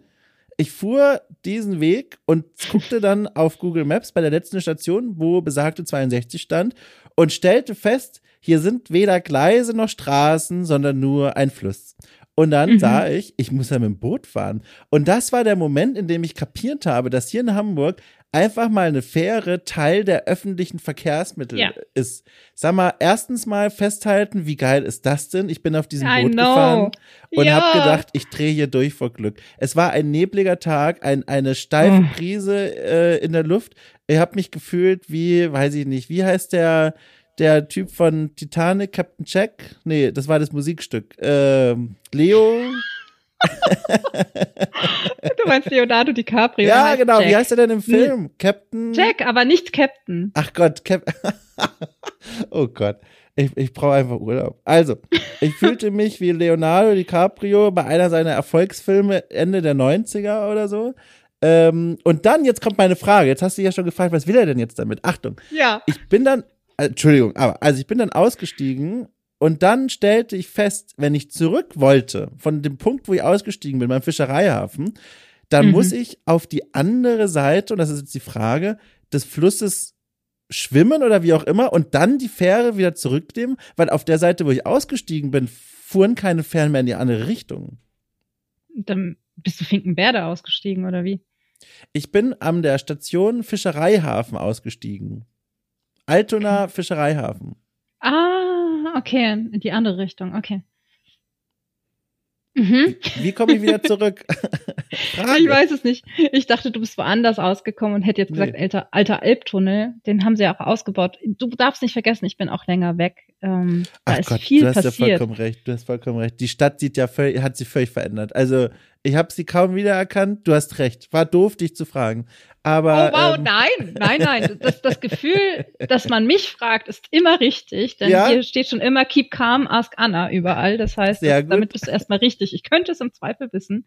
ich fuhr diesen Weg und guckte dann auf Google Maps bei der letzten Station, wo besagte 62 stand und stellte fest, hier sind weder Gleise noch Straßen, sondern nur ein Fluss. Und dann mhm. sah ich, ich muss ja mit dem Boot fahren. Und das war der Moment, in dem ich kapiert habe, dass hier in Hamburg einfach mal eine Fähre Teil der öffentlichen Verkehrsmittel ja. ist. Sag mal, erstens mal festhalten, wie geil ist das denn? Ich bin auf diesem I Boot know. gefahren und ja. habe gedacht, ich drehe hier durch vor Glück. Es war ein nebliger Tag, ein, eine steife oh. Brise äh, in der Luft. Ich habe mich gefühlt wie, weiß ich nicht, wie heißt der der Typ von Titanic, Captain Jack? Nee, das war das Musikstück. Ähm, Leo. du meinst Leonardo DiCaprio. Ja, genau. Jack. Wie heißt er denn im Film? Hm. Captain? Jack, aber nicht Captain. Ach Gott, Cap Oh Gott. Ich, ich brauche einfach Urlaub. Also, ich fühlte mich wie Leonardo DiCaprio bei einer seiner Erfolgsfilme Ende der 90er oder so. Ähm, und dann, jetzt kommt meine Frage. Jetzt hast du ja schon gefragt, was will er denn jetzt damit? Achtung. Ja. Ich bin dann äh, Entschuldigung, aber also ich bin dann ausgestiegen und dann stellte ich fest, wenn ich zurück wollte von dem Punkt, wo ich ausgestiegen bin, beim Fischereihafen, dann mhm. muss ich auf die andere Seite, und das ist jetzt die Frage, des Flusses schwimmen oder wie auch immer und dann die Fähre wieder zurücknehmen, weil auf der Seite, wo ich ausgestiegen bin, fuhren keine Fähren mehr in die andere Richtung. Dann bist du Finkenwerder ausgestiegen oder wie? Ich bin an der Station Fischereihafen ausgestiegen. Altona Fischereihafen. Ah, okay, in die andere Richtung, okay. Mhm. Wie komme ich wieder zurück? ich weiß es nicht. Ich dachte, du bist woanders ausgekommen und hätte jetzt gesagt, nee. alter, alter Elbtunnel, den haben sie ja auch ausgebaut. Du darfst nicht vergessen, ich bin auch länger weg. Ähm, da Ach ist Gott, viel du hast passiert. ja vollkommen recht. Du hast vollkommen recht. Die Stadt sieht ja völlig, hat sich völlig verändert. Also ich habe sie kaum wiedererkannt. Du hast recht. War doof, dich zu fragen. Aber, oh wow, ähm, nein, nein, nein. Das, das Gefühl, dass man mich fragt, ist immer richtig. Denn Ja? hier steht schon immer Keep Calm, Ask Anna überall. Das heißt, das, damit bist du erstmal richtig. Ich könnte es im Zweifel wissen.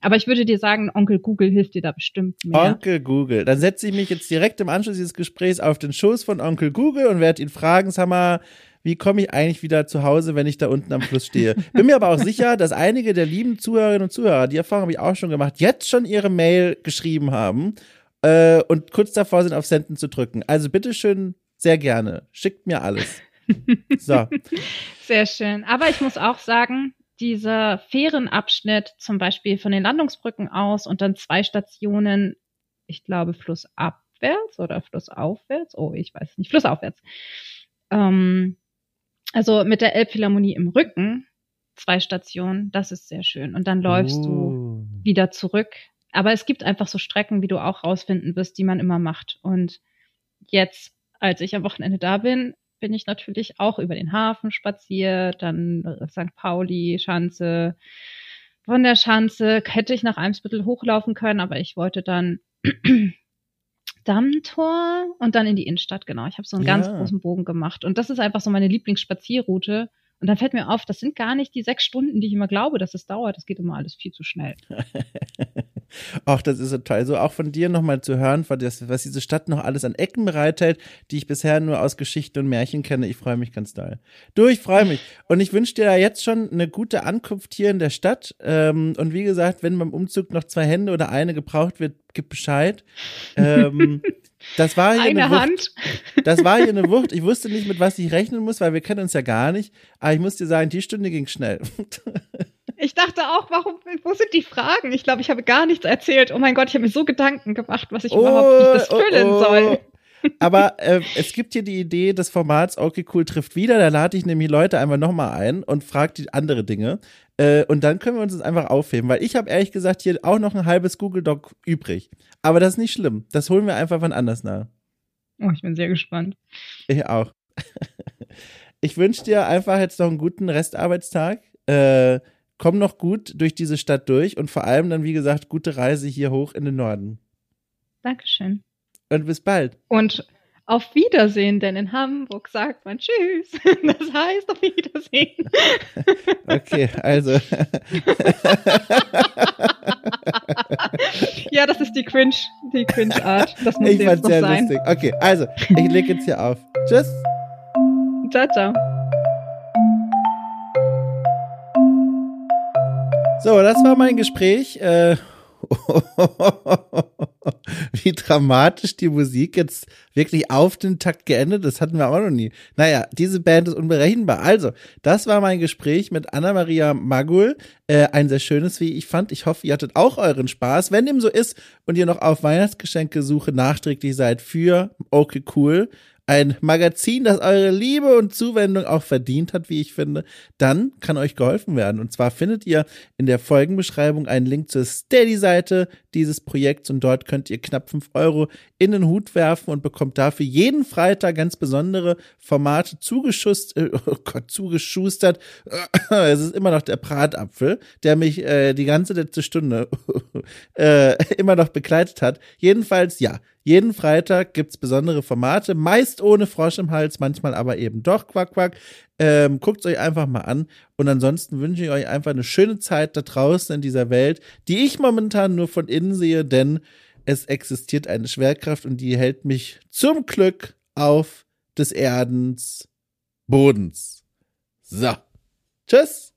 Aber ich würde dir sagen, Onkel Google hilft dir da bestimmt mehr. Onkel Google. Dann setze ich mich jetzt direkt im Anschluss dieses Gesprächs auf den Schoß von Onkel Google und werde ihn fragen, sag mal, wie komme ich eigentlich wieder zu Hause, wenn ich da unten am Fluss stehe? Bin mir aber auch sicher, dass einige der lieben Zuhörerinnen und Zuhörer, die Erfahrung habe ich auch schon gemacht, jetzt schon ihre Mail geschrieben haben äh, und kurz davor sind, auf Senden zu drücken. Also bitteschön, sehr gerne. Schickt mir alles. So. Sehr schön. Aber ich muss auch sagen, dieser Fährenabschnitt zum Beispiel von den Landungsbrücken aus und dann zwei Stationen, ich glaube flussabwärts oder flussaufwärts, oh, ich weiß nicht, flussaufwärts. Ähm, also mit der Elbphilharmonie im Rücken, zwei Stationen, das ist sehr schön. Und dann läufst du Uh. wieder zurück. Aber es gibt einfach so Strecken, wie du auch rausfinden wirst, die man immer macht. Und jetzt, als ich am Wochenende da bin, bin ich natürlich auch über den Hafen spaziert, dann äh, St. Pauli, Schanze. Von der Schanze hätte ich nach Eimsbüttel hochlaufen können, aber ich wollte dann Dammtor und dann in die Innenstadt, genau. Ich habe so einen Ja. ganz großen Bogen gemacht. Und das ist einfach so meine Lieblingsspazierroute. Und dann fällt mir auf, das sind gar nicht die sechs Stunden, die ich immer glaube, dass es dauert. Das geht immer alles viel zu schnell. Ach, das ist so toll. So auch von dir nochmal zu hören, was, diese Stadt noch alles an Ecken bereithält, die ich bisher nur aus Geschichten und Märchen kenne. Ich freue mich ganz doll. Du, ich freue mich. Und ich wünsche dir da jetzt schon eine gute Ankunft hier in der Stadt. Ähm, und wie gesagt, wenn beim Umzug noch zwei Hände oder eine gebraucht wird, gib Bescheid. Ähm, das war hier Eine eine Wucht. Hand. Das war hier eine Wucht. Ich wusste nicht, mit was ich rechnen muss, weil wir kennen uns ja gar nicht. Aber ich muss dir sagen, die Stunde ging schnell. Ich dachte auch, warum, wo sind die Fragen? Ich glaube, ich habe gar nichts erzählt. Oh mein Gott, ich habe mir so Gedanken gemacht, was ich überhaupt, wie ich das füllen oh, oh. soll. Aber äh, es gibt hier die Idee des Formats Okay Cool trifft wieder. Da lade ich nämlich Leute einfach nochmal ein und frage die andere Dinge. Äh, und dann können wir uns das einfach aufheben, weil ich habe ehrlich gesagt hier auch noch ein halbes Google Doc übrig. Aber das ist nicht schlimm. Das holen wir einfach wann anders nach. Oh, ich bin sehr gespannt. Ich auch. Ich wünsche dir einfach jetzt noch einen guten Restarbeitstag. Äh, komm noch gut durch diese Stadt durch und vor allem dann, wie gesagt, gute Reise hier hoch in den Norden. Dankeschön. Und bis bald. Und auf Wiedersehen, denn in Hamburg sagt man Tschüss. Das heißt auf Wiedersehen. Okay, also. Ja, das ist die Cringe, die Cringe-Art. Das muss ich jetzt fand's noch sehr sein. lustig. Okay, also, ich lege jetzt hier auf. Tschüss. Ciao, ciao. So, das war mein Gespräch. Äh, wie dramatisch die Musik jetzt wirklich auf den Takt geendet, das hatten wir auch noch nie. Naja, diese Band ist unberechenbar. Also, das war mein Gespräch mit Anna-Maria Magul. Äh, ein sehr schönes, wie ich fand. Ich hoffe, ihr hattet auch euren Spaß. Wenn dem so ist und ihr noch auf Weihnachtsgeschenke-Suche nachträglich seid für Okay Cool, ein Magazin, das eure Liebe und Zuwendung auch verdient hat, wie ich finde, dann kann euch geholfen werden. Und zwar findet ihr in der Folgenbeschreibung einen Link zur Steady-Seite dieses Projekts und dort könnt ihr knapp fünf Euro in den Hut werfen und bekommt dafür jeden Freitag ganz besondere Formate zugeschust, äh, oh Gott, zugeschustert. Es ist immer noch der Bratapfel, der mich äh, die ganze letzte Stunde äh, immer noch begleitet hat. Jedenfalls, ja, jeden Freitag gibt's besondere Formate, meist ohne Frosch im Hals, manchmal aber eben doch, quack, quack. Ähm, Guckt euch einfach mal an. Und ansonsten wünsche ich euch einfach eine schöne Zeit da draußen in dieser Welt, die ich momentan nur von innen sehe, denn es existiert eine Schwerkraft und die hält mich zum Glück auf des Erdens Bodens. So. Tschüss.